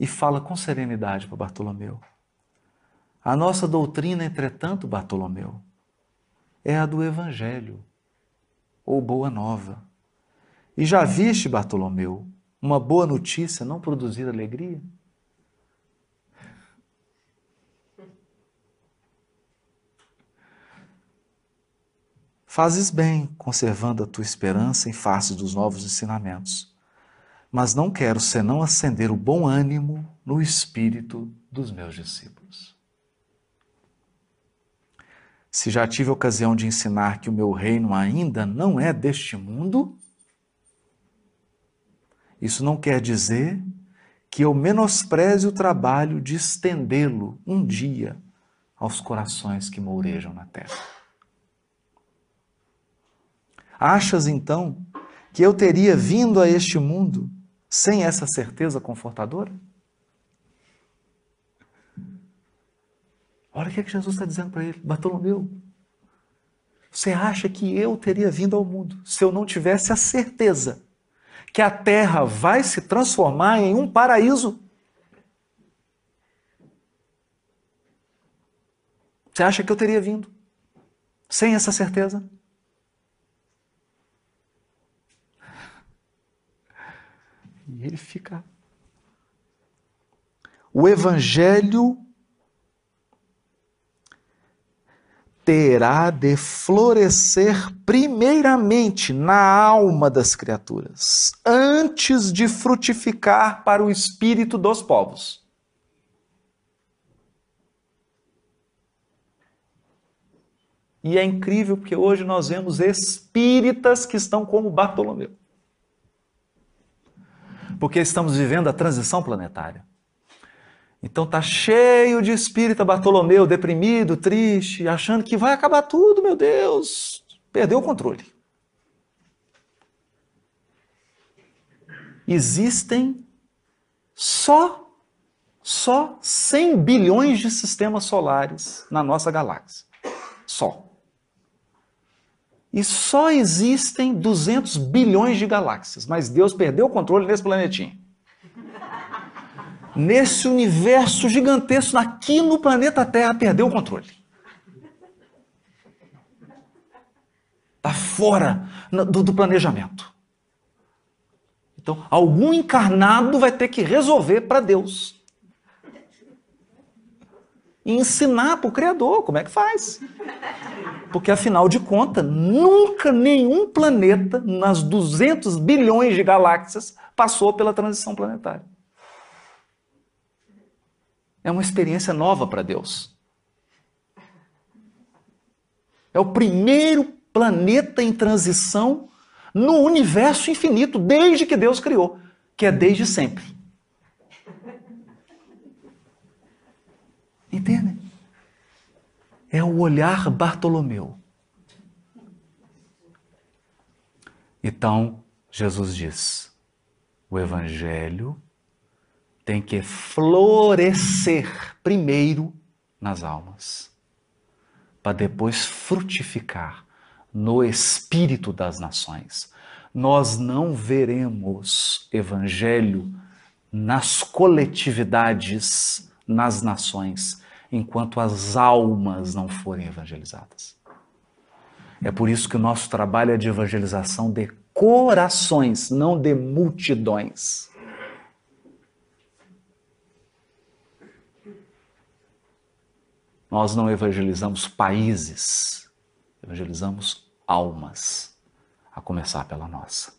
e fala com serenidade para Bartolomeu. A nossa doutrina, entretanto, Bartolomeu, é a do Evangelho, ou Boa Nova. E já viste, Bartolomeu, uma boa notícia não produzir alegria? Fazes bem, conservando a tua esperança em face dos novos ensinamentos. Mas não quero senão acender o bom ânimo no espírito dos meus discípulos. Se já tive ocasião de ensinar que o meu reino ainda não é deste mundo, isso não quer dizer que eu menospreze o trabalho de estendê-lo um dia aos corações que mourejam na terra. Achas então que eu teria vindo a este mundo sem essa certeza confortadora? Olha o que, é que Jesus está dizendo para ele, Bartolomeu. Você acha que eu teria vindo ao mundo se eu não tivesse a certeza que a terra vai se transformar em um paraíso? Você acha que eu teria vindo sem essa certeza? E ele fica. O Evangelho terá de florescer primeiramente na alma das criaturas, antes de frutificar para o espírito dos povos. E é incrível porque hoje nós vemos espíritas que estão como Bartolomeu porque estamos vivendo a transição planetária. Então tá cheio de espírita Bartolomeu, deprimido, triste, achando que vai acabar tudo, meu Deus. Perdeu o controle. Existem só só 100 bilhões de sistemas solares na nossa galáxia. Só. E só existem 200 bilhões de galáxias, mas Deus perdeu o controle nesse planetinha. Nesse universo gigantesco, aqui no planeta Terra, perdeu o controle. Está fora do, do planejamento. Então, algum encarnado vai ter que resolver para Deus. E ensinar para o Criador como é que faz. Porque, afinal de contas, nunca nenhum planeta nas 200 bilhões de galáxias passou pela transição planetária. É uma experiência nova para Deus. É o primeiro planeta em transição no universo infinito, desde que Deus criou, que é desde sempre. Entende? é o olhar Bartolomeu. Então, Jesus diz: o Evangelho tem que florescer primeiro nas almas, para depois frutificar no espírito das nações. Nós não veremos Evangelho nas coletividades, nas nações enquanto as almas não forem evangelizadas. É por isso que o nosso trabalho é de evangelização de corações, não de multidões. Nós não evangelizamos países, evangelizamos almas, a começar pela nossa.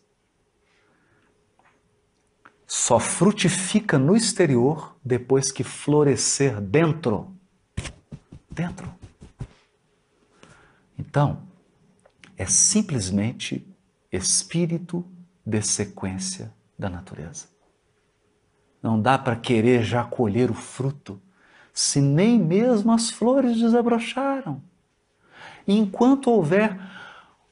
só frutifica no exterior depois que florescer dentro. Dentro. Então, é simplesmente espírito de sequência da natureza. Não dá para querer já colher o fruto se nem mesmo as flores desabrocharam. Enquanto houver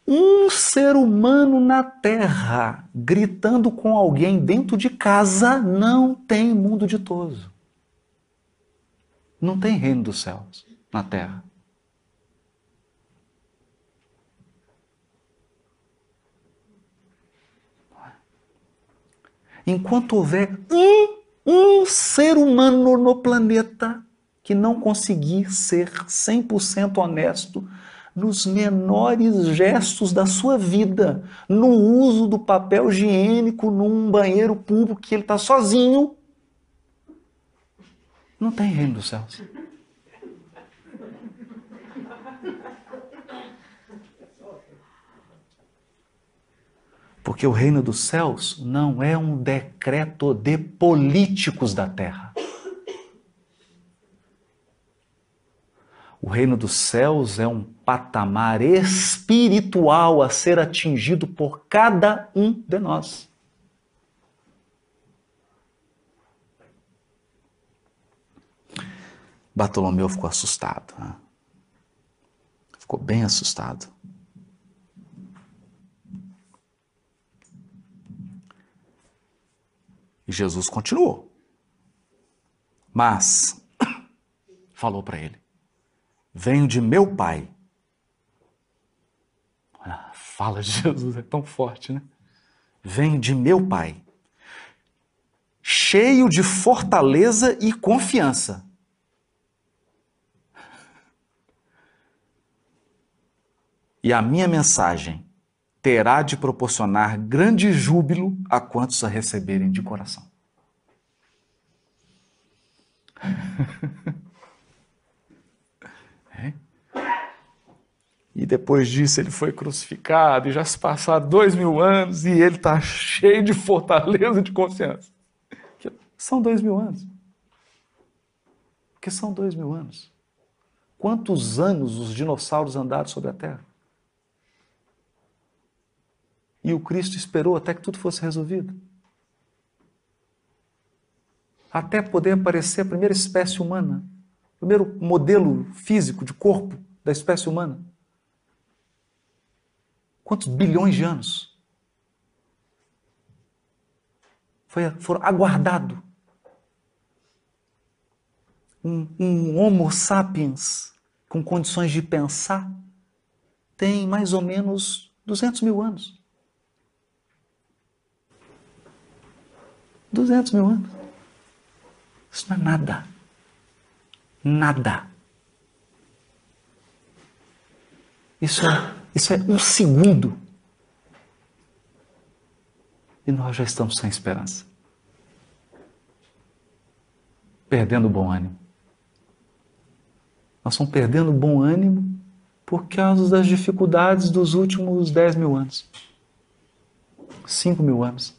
um ser humano na terra gritando com alguém dentro de casa, não tem mundo ditoso. Não tem reino dos céus na terra. Enquanto houver um, um ser humano no planeta que não conseguir ser 100% honesto nos menores gestos da sua vida, no uso do papel higiênico num banheiro público que ele está sozinho, não tem reino dos céus. Porque o reino dos céus não é um decreto de políticos da terra. O reino dos céus é um patamar espiritual a ser atingido por cada um de nós. Bartolomeu ficou assustado. Né? Ficou bem assustado. E Jesus continuou. Mas falou para ele: Venho de meu Pai. Fala de Jesus é tão forte, né? Venho de meu Pai, cheio de fortaleza e confiança. E a minha mensagem terá de proporcionar grande júbilo a quantos a receberem de coração. E depois disso ele foi crucificado, e já se passaram dois mil anos, e ele está cheio de fortaleza de consciência. São dois mil anos. Porque são dois mil anos. Quantos anos os dinossauros andaram sobre a Terra? E o Cristo esperou até que tudo fosse resolvido. Até poder aparecer a primeira espécie humana, o primeiro modelo físico de corpo da espécie humana. Quantos bilhões de anos? Foi foram aguardado. Um, um Homo sapiens com condições de pensar tem mais ou menos 200 mil anos. 200 mil anos. Isso não é nada. Nada. Isso é, isso é um segundo. E nós já estamos sem esperança. Perdendo o bom ânimo. Nós estamos perdendo o bom ânimo por causa das dificuldades dos últimos 10 mil anos. 5 mil anos.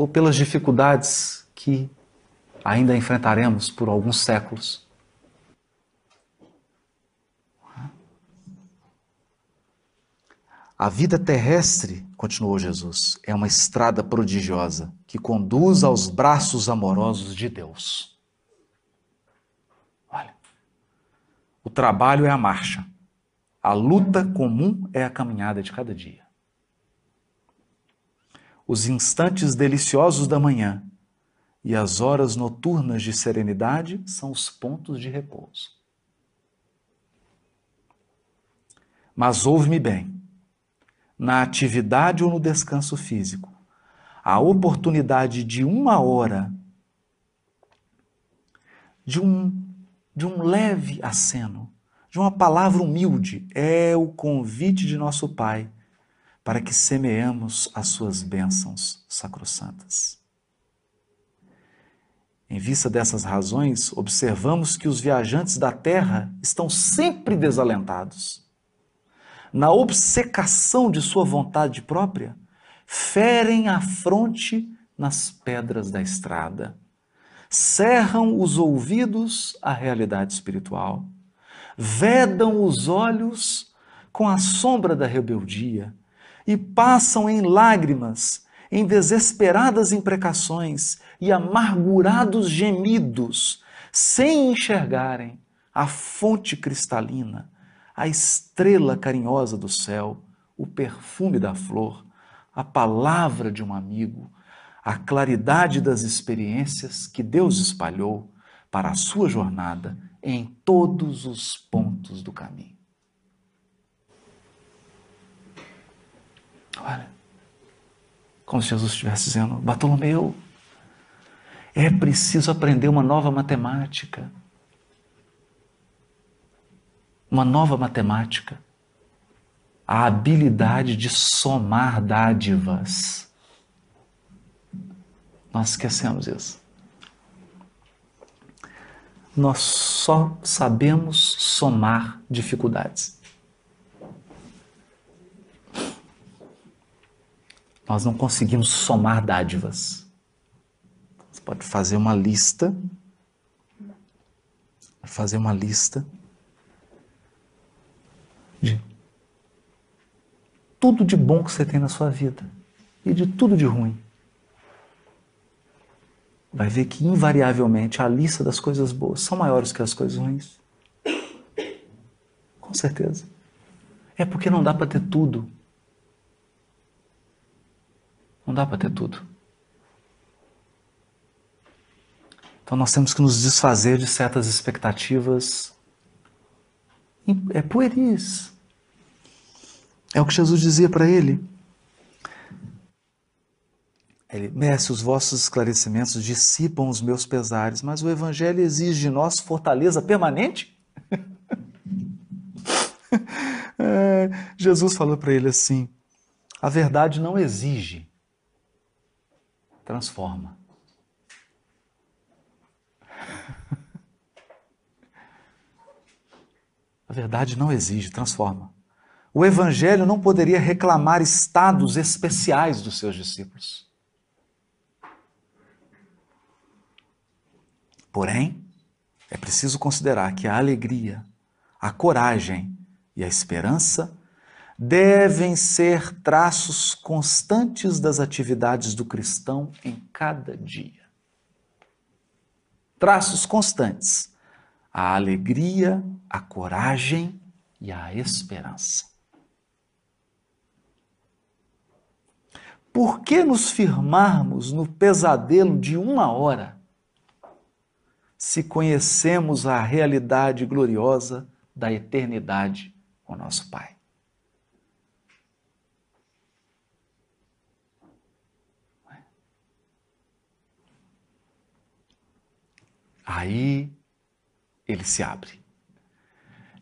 ou pelas dificuldades que ainda enfrentaremos por alguns séculos. A vida terrestre, continuou Jesus, é uma estrada prodigiosa que conduz aos braços amorosos de Deus. Olha, o trabalho é a marcha, a luta comum é a caminhada de cada dia os instantes deliciosos da manhã e as horas noturnas de serenidade são os pontos de repouso. Mas ouve-me bem, na atividade ou no descanso físico, a oportunidade de uma hora, de um, de um leve aceno, de uma palavra humilde, é o convite de nosso Pai para que semeemos as suas bênçãos sacrossantas. Em vista dessas razões, observamos que os viajantes da terra estão sempre desalentados. Na obcecação de sua vontade própria, ferem a fronte nas pedras da estrada, cerram os ouvidos à realidade espiritual, vedam os olhos com a sombra da rebeldia e passam em lágrimas, em desesperadas imprecações e amargurados gemidos, sem enxergarem a fonte cristalina, a estrela carinhosa do céu, o perfume da flor, a palavra de um amigo, a claridade das experiências que Deus espalhou para a sua jornada em todos os pontos do caminho. Olha, como se Jesus estivesse dizendo: Bartolomeu, é preciso aprender uma nova matemática. Uma nova matemática a habilidade de somar dádivas. Nós esquecemos isso. Nós só sabemos somar dificuldades. Nós não conseguimos somar dádivas. Você pode fazer uma lista, fazer uma lista de tudo de bom que você tem na sua vida e de tudo de ruim. Vai ver que, invariavelmente, a lista das coisas boas são maiores que as coisas ruins. Com certeza. É porque não dá para ter tudo. Não dá para ter tudo. Então nós temos que nos desfazer de certas expectativas é pueris, é o que Jesus dizia para ele. Ele, mestre, os vossos esclarecimentos dissipam os meus pesares, mas o Evangelho exige de nós fortaleza permanente? é, Jesus falou para ele assim: a verdade não exige, transforma. A verdade não exige, transforma. O Evangelho não poderia reclamar estados especiais dos seus discípulos. Porém, é preciso considerar que a alegria, a coragem e a esperança devem ser traços constantes das atividades do cristão em cada dia. Traços constantes. A alegria, a coragem e a esperança. Por que nos firmarmos no pesadelo de uma hora, se conhecemos a realidade gloriosa da eternidade com nosso Pai? Aí ele se abre.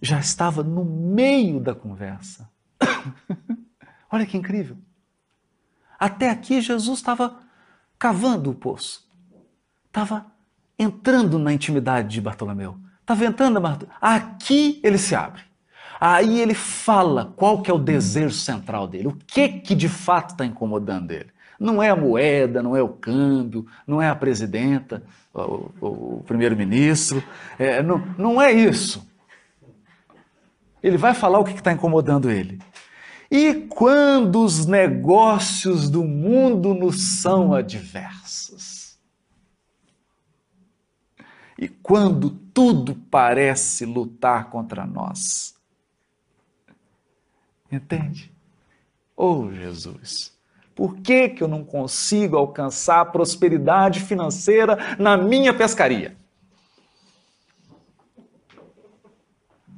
Já estava no meio da conversa. Olha que incrível. Até aqui Jesus estava cavando o poço, estava entrando na intimidade de Bartolomeu, estava entrando na Aqui ele se abre. Aí ele fala qual que é o desejo central dele, o que que de fato está incomodando ele. Não é a moeda, não é o câmbio, não é a presidenta, o, o, primeiro-ministro, é, não, não é isso. Ele vai falar o que está incomodando ele. E quando os negócios do mundo nos são adversos? E quando tudo parece lutar contra nós? Entende? Oh, Jesus, por que, que eu não consigo alcançar a prosperidade financeira na minha pescaria?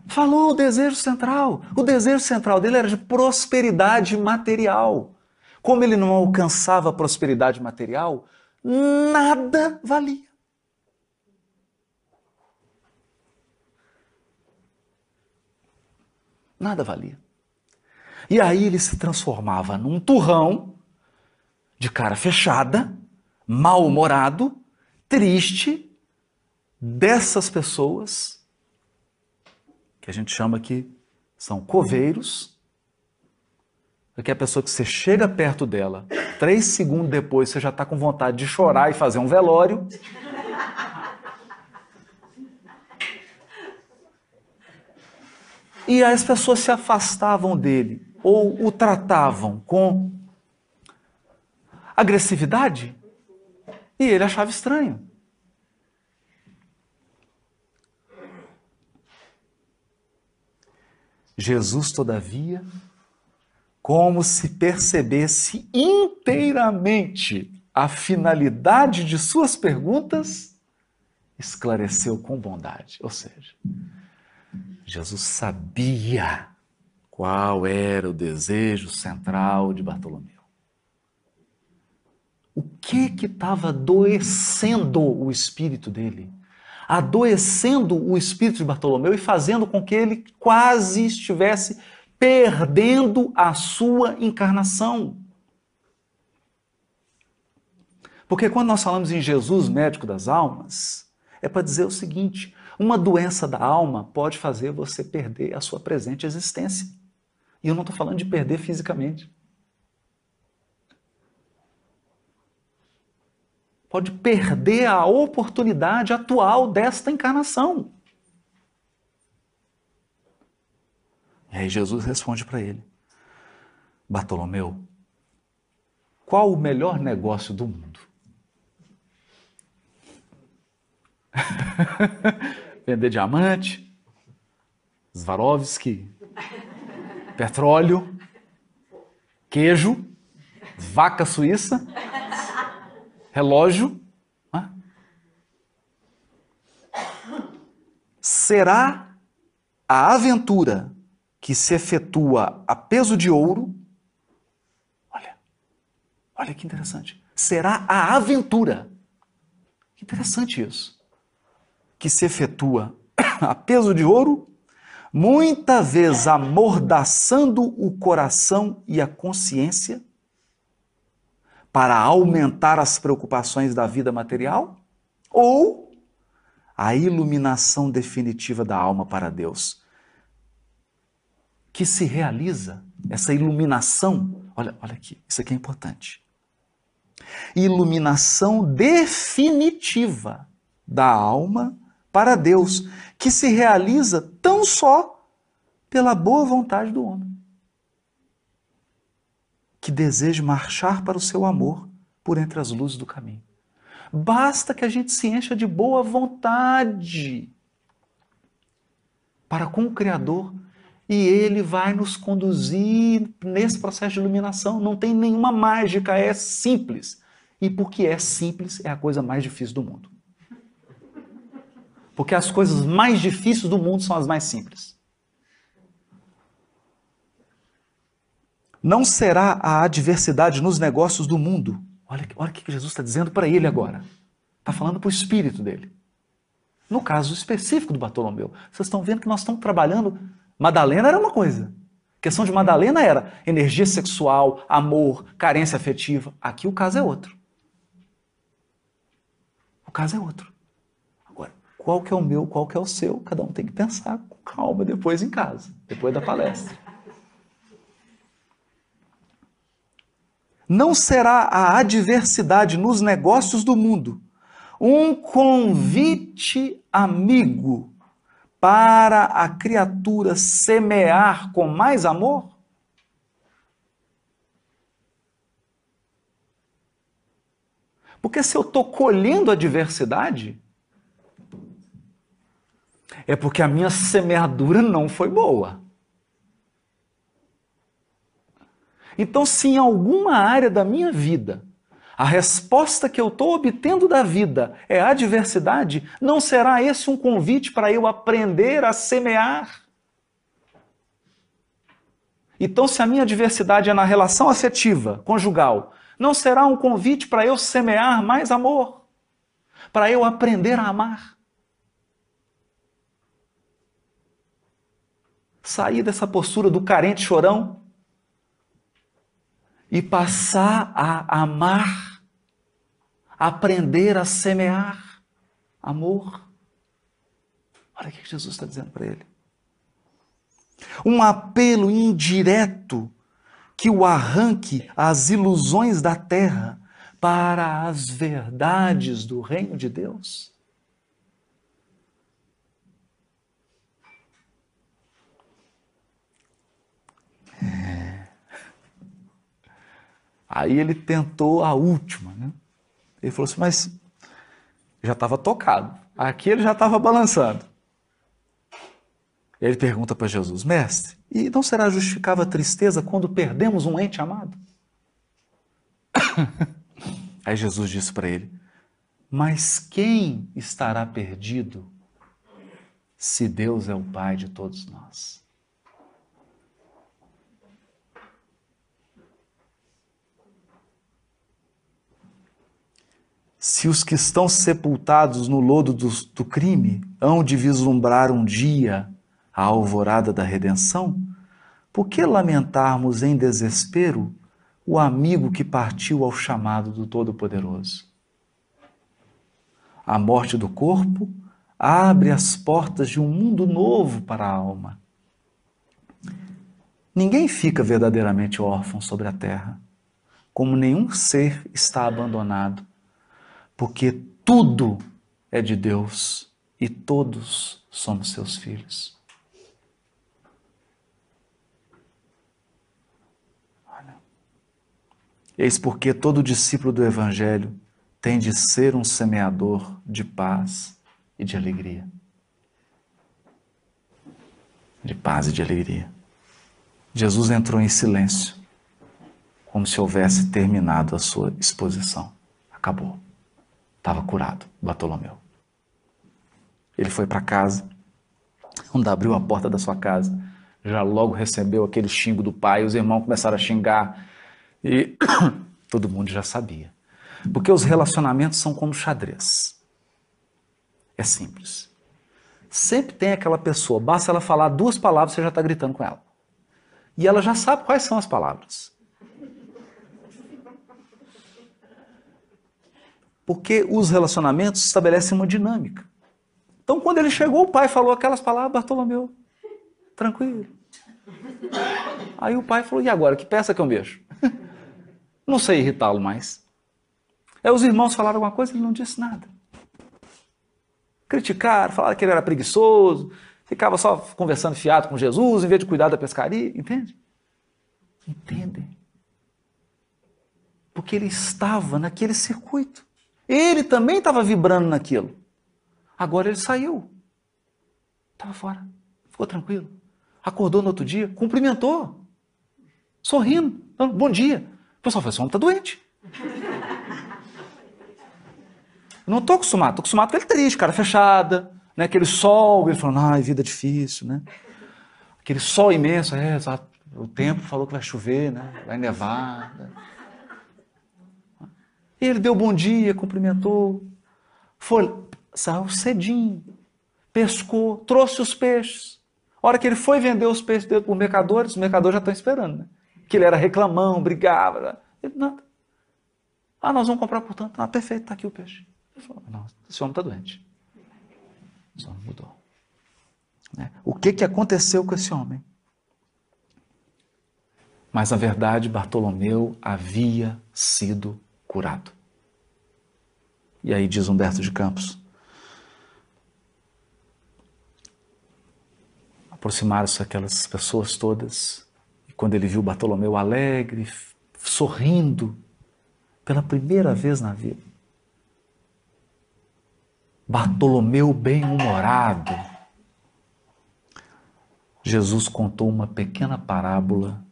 Falou o desejo central. O desejo central dele era de prosperidade material. Como ele não alcançava prosperidade material, nada valia. Nada valia. E aí ele se transformava num turrão, de cara fechada, mal-humorado, triste, dessas pessoas que a gente chama que são coveiros, porque é a pessoa que você chega perto dela, Três segundos depois você já está com vontade de chorar e fazer um velório. E as pessoas se afastavam dele ou o tratavam com agressividade e ele achava estranho. Jesus, todavia, como se percebesse inteiramente a finalidade de suas perguntas, esclareceu com bondade. Ou seja, Jesus sabia qual era o desejo central de Bartolomeu. O que que estava adoecendo o espírito dele? Adoecendo o espírito de Bartolomeu e fazendo com que ele quase estivesse perdendo a sua encarnação. Porque quando nós falamos em Jesus, médico das almas, é para dizer o seguinte: uma doença da alma pode fazer você perder a sua presente existência. E eu não estou falando de perder fisicamente. Pode perder a oportunidade atual desta encarnação. E aí Jesus responde para ele: Bartolomeu, qual o melhor negócio do mundo? vender diamante, Swarovski, petróleo, queijo, vaca suíça, relógio. Né? Será a aventura que se efetua a peso de ouro. Olha, olha que interessante. Será a aventura. Que interessante isso que se efetua a peso de ouro, muita vez amordaçando o coração e a consciência para aumentar as preocupações da vida material, ou a iluminação definitiva da alma para Deus, que se realiza, essa iluminação, olha, olha aqui, isso aqui é importante. Iluminação definitiva da alma para Deus, que se realiza tão só pela boa vontade do homem, que deseja marchar para o seu amor por entre as luzes do caminho. Basta que a gente se encha de boa vontade para com o Criador e ele vai nos conduzir nesse processo de iluminação. Não tem nenhuma mágica, é simples. E porque é simples, é a coisa mais difícil do mundo. Porque as coisas mais difíceis do mundo são as mais simples. Não será a adversidade nos negócios do mundo. Olha, olha o que Jesus está dizendo para ele agora. Está falando para o espírito dele. No caso específico do Bartolomeu, vocês estão vendo que nós estamos trabalhando. Madalena era uma coisa. A questão de Madalena era energia sexual, amor, carência afetiva. Aqui o caso é outro. O caso é outro qual que é o meu, qual que é o seu, cada um tem que pensar com calma depois em casa, depois da palestra. Não será a adversidade nos negócios do mundo um convite amigo para a criatura semear com mais amor? Porque se eu estou colhendo a adversidade, é porque a minha semeadura não foi boa. Então, se em alguma área da minha vida a resposta que eu estou obtendo da vida é adversidade, não será esse um convite para eu aprender a semear? Então, se a minha adversidade é na relação afetiva, conjugal, não será um convite para eu semear mais amor? Para eu aprender a amar? sair dessa postura do carente chorão e passar a amar, aprender a semear amor. Olha o que Jesus está dizendo para ele. Um apelo indireto que o arranque às ilusões da terra para as verdades do reino de Deus? É. Aí ele tentou a última, né? Ele falou assim, mas já estava tocado. Aqui ele já estava balançando. Ele pergunta para Jesus, mestre, e não será justificável a tristeza quando perdemos um ente amado? Aí Jesus disse para ele, mas quem estará perdido se Deus é o Pai de todos nós? Se os que estão sepultados no lodo do, do crime hão de vislumbrar um dia a alvorada da redenção, por que lamentarmos em desespero o amigo que partiu ao chamado do Todo-Poderoso? A morte do corpo abre as portas de um mundo novo para a alma. Ninguém fica verdadeiramente órfão sobre a terra, como nenhum ser está abandonado porque tudo é de Deus e todos somos seus filhos. Olha. Eis porque todo discípulo do Evangelho tem de ser um semeador de paz e de alegria. De paz e de alegria. Jesus entrou em silêncio, como se houvesse terminado a sua exposição. Acabou. Estava curado, Bartolomeu. Ele foi para casa, quando abriu a porta da sua casa, já logo recebeu aquele xingo do pai, os irmãos começaram a xingar e todo mundo já sabia. Porque os relacionamentos são como xadrez. É simples. Sempre tem aquela pessoa, basta ela falar duas palavras, você já está gritando com ela. E ela já sabe quais são as palavras. Porque os relacionamentos estabelecem uma dinâmica. Então, quando ele chegou, o pai falou aquelas palavras, Bartolomeu, tranquilo. Aí o pai falou: e agora? Que peça que eu mexo? Não sei irritá-lo mais. Aí os irmãos falaram alguma coisa, ele não disse nada. Criticaram, falaram que ele era preguiçoso, ficava só conversando fiado com Jesus, em vez de cuidar da pescaria, entende? Entendem? Porque ele estava naquele circuito. Ele também estava vibrando naquilo. Agora ele saiu. Estava fora. Ficou tranquilo. Acordou no outro dia, cumprimentou. Sorrindo. Bom dia. O pessoal falou: esse homem está doente. Não estou acostumado. Estou acostumado com ele triste, cara fechada. Né? Aquele sol. Ele falando: ai, vida difícil. Né? Aquele sol imenso. É, o tempo falou que vai chover, né? vai nevar. Né? Ele deu bom dia, cumprimentou, foi, saiu cedinho, pescou, trouxe os peixes. A hora que ele foi vender os peixes dele para os mercadores, os mercadores já estão esperando, né? Que ele era reclamão, brigava. Ele, nada. Ah, nós vamos comprar por tanto. Ah, perfeito, está aqui o peixe. Ele falou, não, esse homem está doente. Esse homem mudou. Né? O que, que aconteceu com esse homem? Mas, na verdade, Bartolomeu havia sido curado. E aí diz Humberto de Campos: aproximaram-se aquelas pessoas todas, e quando ele viu Bartolomeu alegre, sorrindo, pela primeira vez na vida, Bartolomeu bem-humorado, Jesus contou uma pequena parábola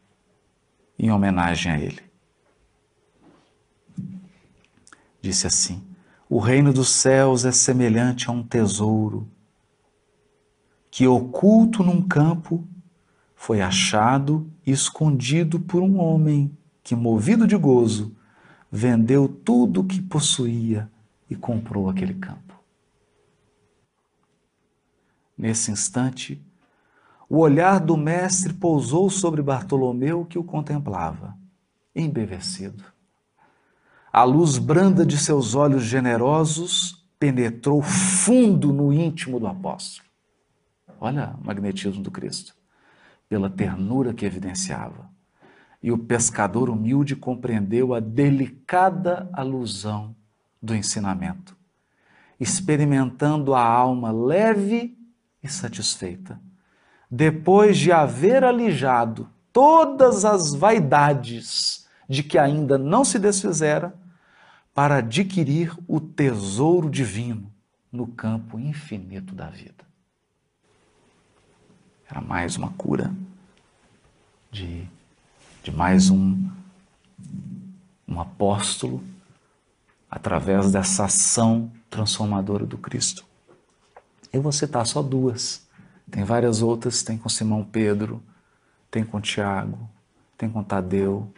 em homenagem a ele. Disse assim: O reino dos céus é semelhante a um tesouro que, oculto num campo, foi achado e escondido por um homem que, movido de gozo, vendeu tudo o que possuía e comprou aquele campo. Nesse instante, o olhar do mestre pousou sobre Bartolomeu que o contemplava, embevecido. A luz branda de seus olhos generosos penetrou fundo no íntimo do apóstolo. Olha o magnetismo do Cristo. Pela ternura que evidenciava. e o pescador humilde compreendeu a delicada alusão do ensinamento, experimentando a alma leve e satisfeita. Depois de haver alijado todas as vaidades de que ainda não se desfizera, para adquirir o tesouro divino no campo infinito da vida. Era mais uma cura de, de mais um, um apóstolo através dessa ação transformadora do Cristo. Eu vou citar só duas. Tem várias outras, tem com Simão Pedro, tem com Tiago, tem com Tadeu,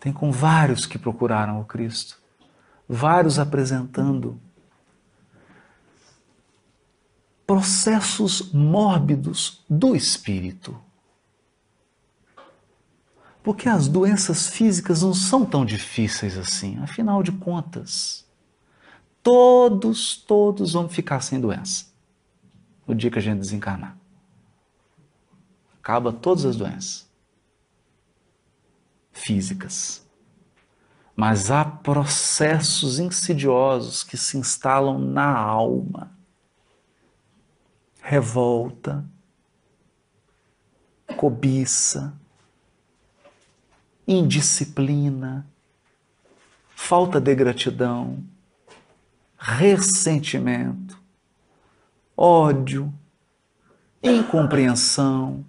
tem com vários que procuraram o Cristo, vários apresentando processos mórbidos do espírito. Porque as doenças físicas não são tão difíceis assim, afinal de contas. Todos, todos vão ficar sem doença no dia que a gente desencarnar. Acaba todas as doenças físicas. Mas há processos insidiosos que se instalam na alma revolta, cobiça, indisciplina, falta de gratidão, ressentimento, ódio, incompreensão.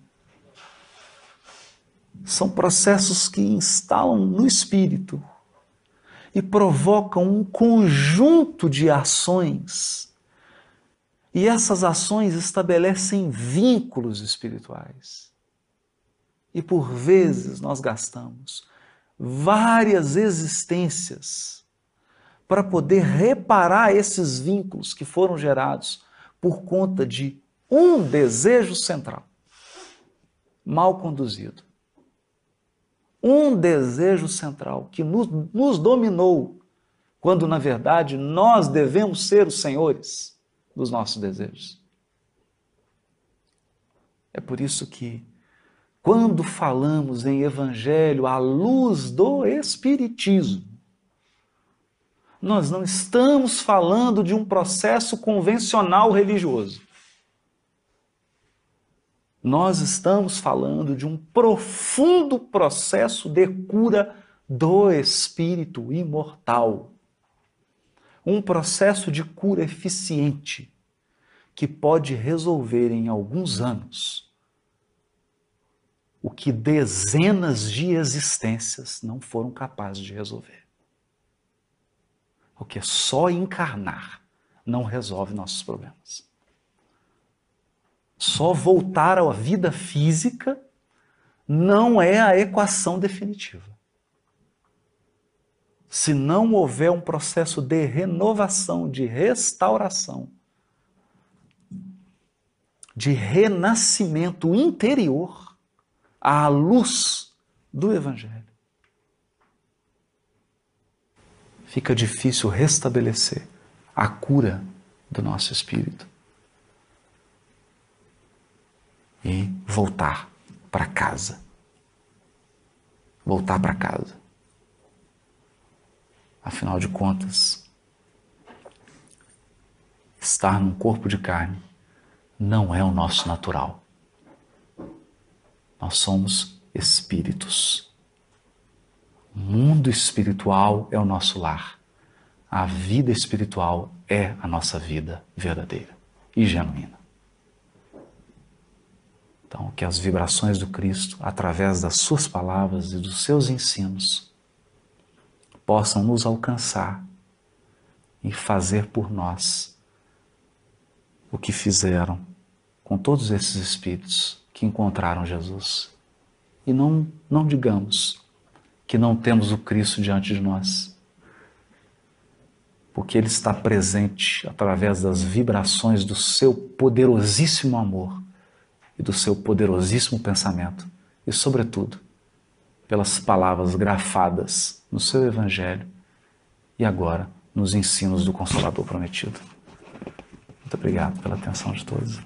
São processos que instalam no espírito e provocam um conjunto de ações e essas ações estabelecem vínculos espirituais. E por vezes nós gastamos várias existências para poder reparar esses vínculos que foram gerados por conta de um desejo central, mal conduzido. Um desejo central que nos, nos dominou, quando na verdade nós devemos ser os senhores dos nossos desejos. É por isso que, quando falamos em Evangelho à luz do Espiritismo, nós não estamos falando de um processo convencional religioso. Nós estamos falando de um profundo processo de cura do espírito imortal um processo de cura eficiente que pode resolver em alguns anos o que dezenas de existências não foram capazes de resolver. Porque só encarnar não resolve nossos problemas. Só voltar à vida física não é a equação definitiva se não houver um processo de renovação, de restauração, de renascimento interior à luz do Evangelho. Fica difícil restabelecer a cura do nosso espírito e voltar para casa. Voltar para casa. Afinal de contas, estar num corpo de carne não é o nosso natural. Nós somos espíritos. O mundo espiritual é o nosso lar. A vida espiritual é a nossa vida verdadeira e genuína. Então, que as vibrações do Cristo, através das suas palavras e dos seus ensinos, possam nos alcançar e fazer por nós o que fizeram com todos esses espíritos que encontraram Jesus. E não, não digamos que não temos o Cristo diante de nós, porque Ele está presente através das vibrações do seu poderosíssimo amor e do seu poderosíssimo pensamento, e, sobretudo, pelas palavras grafadas no seu Evangelho e agora nos ensinos do Consolador prometido. Muito obrigado pela atenção de todos.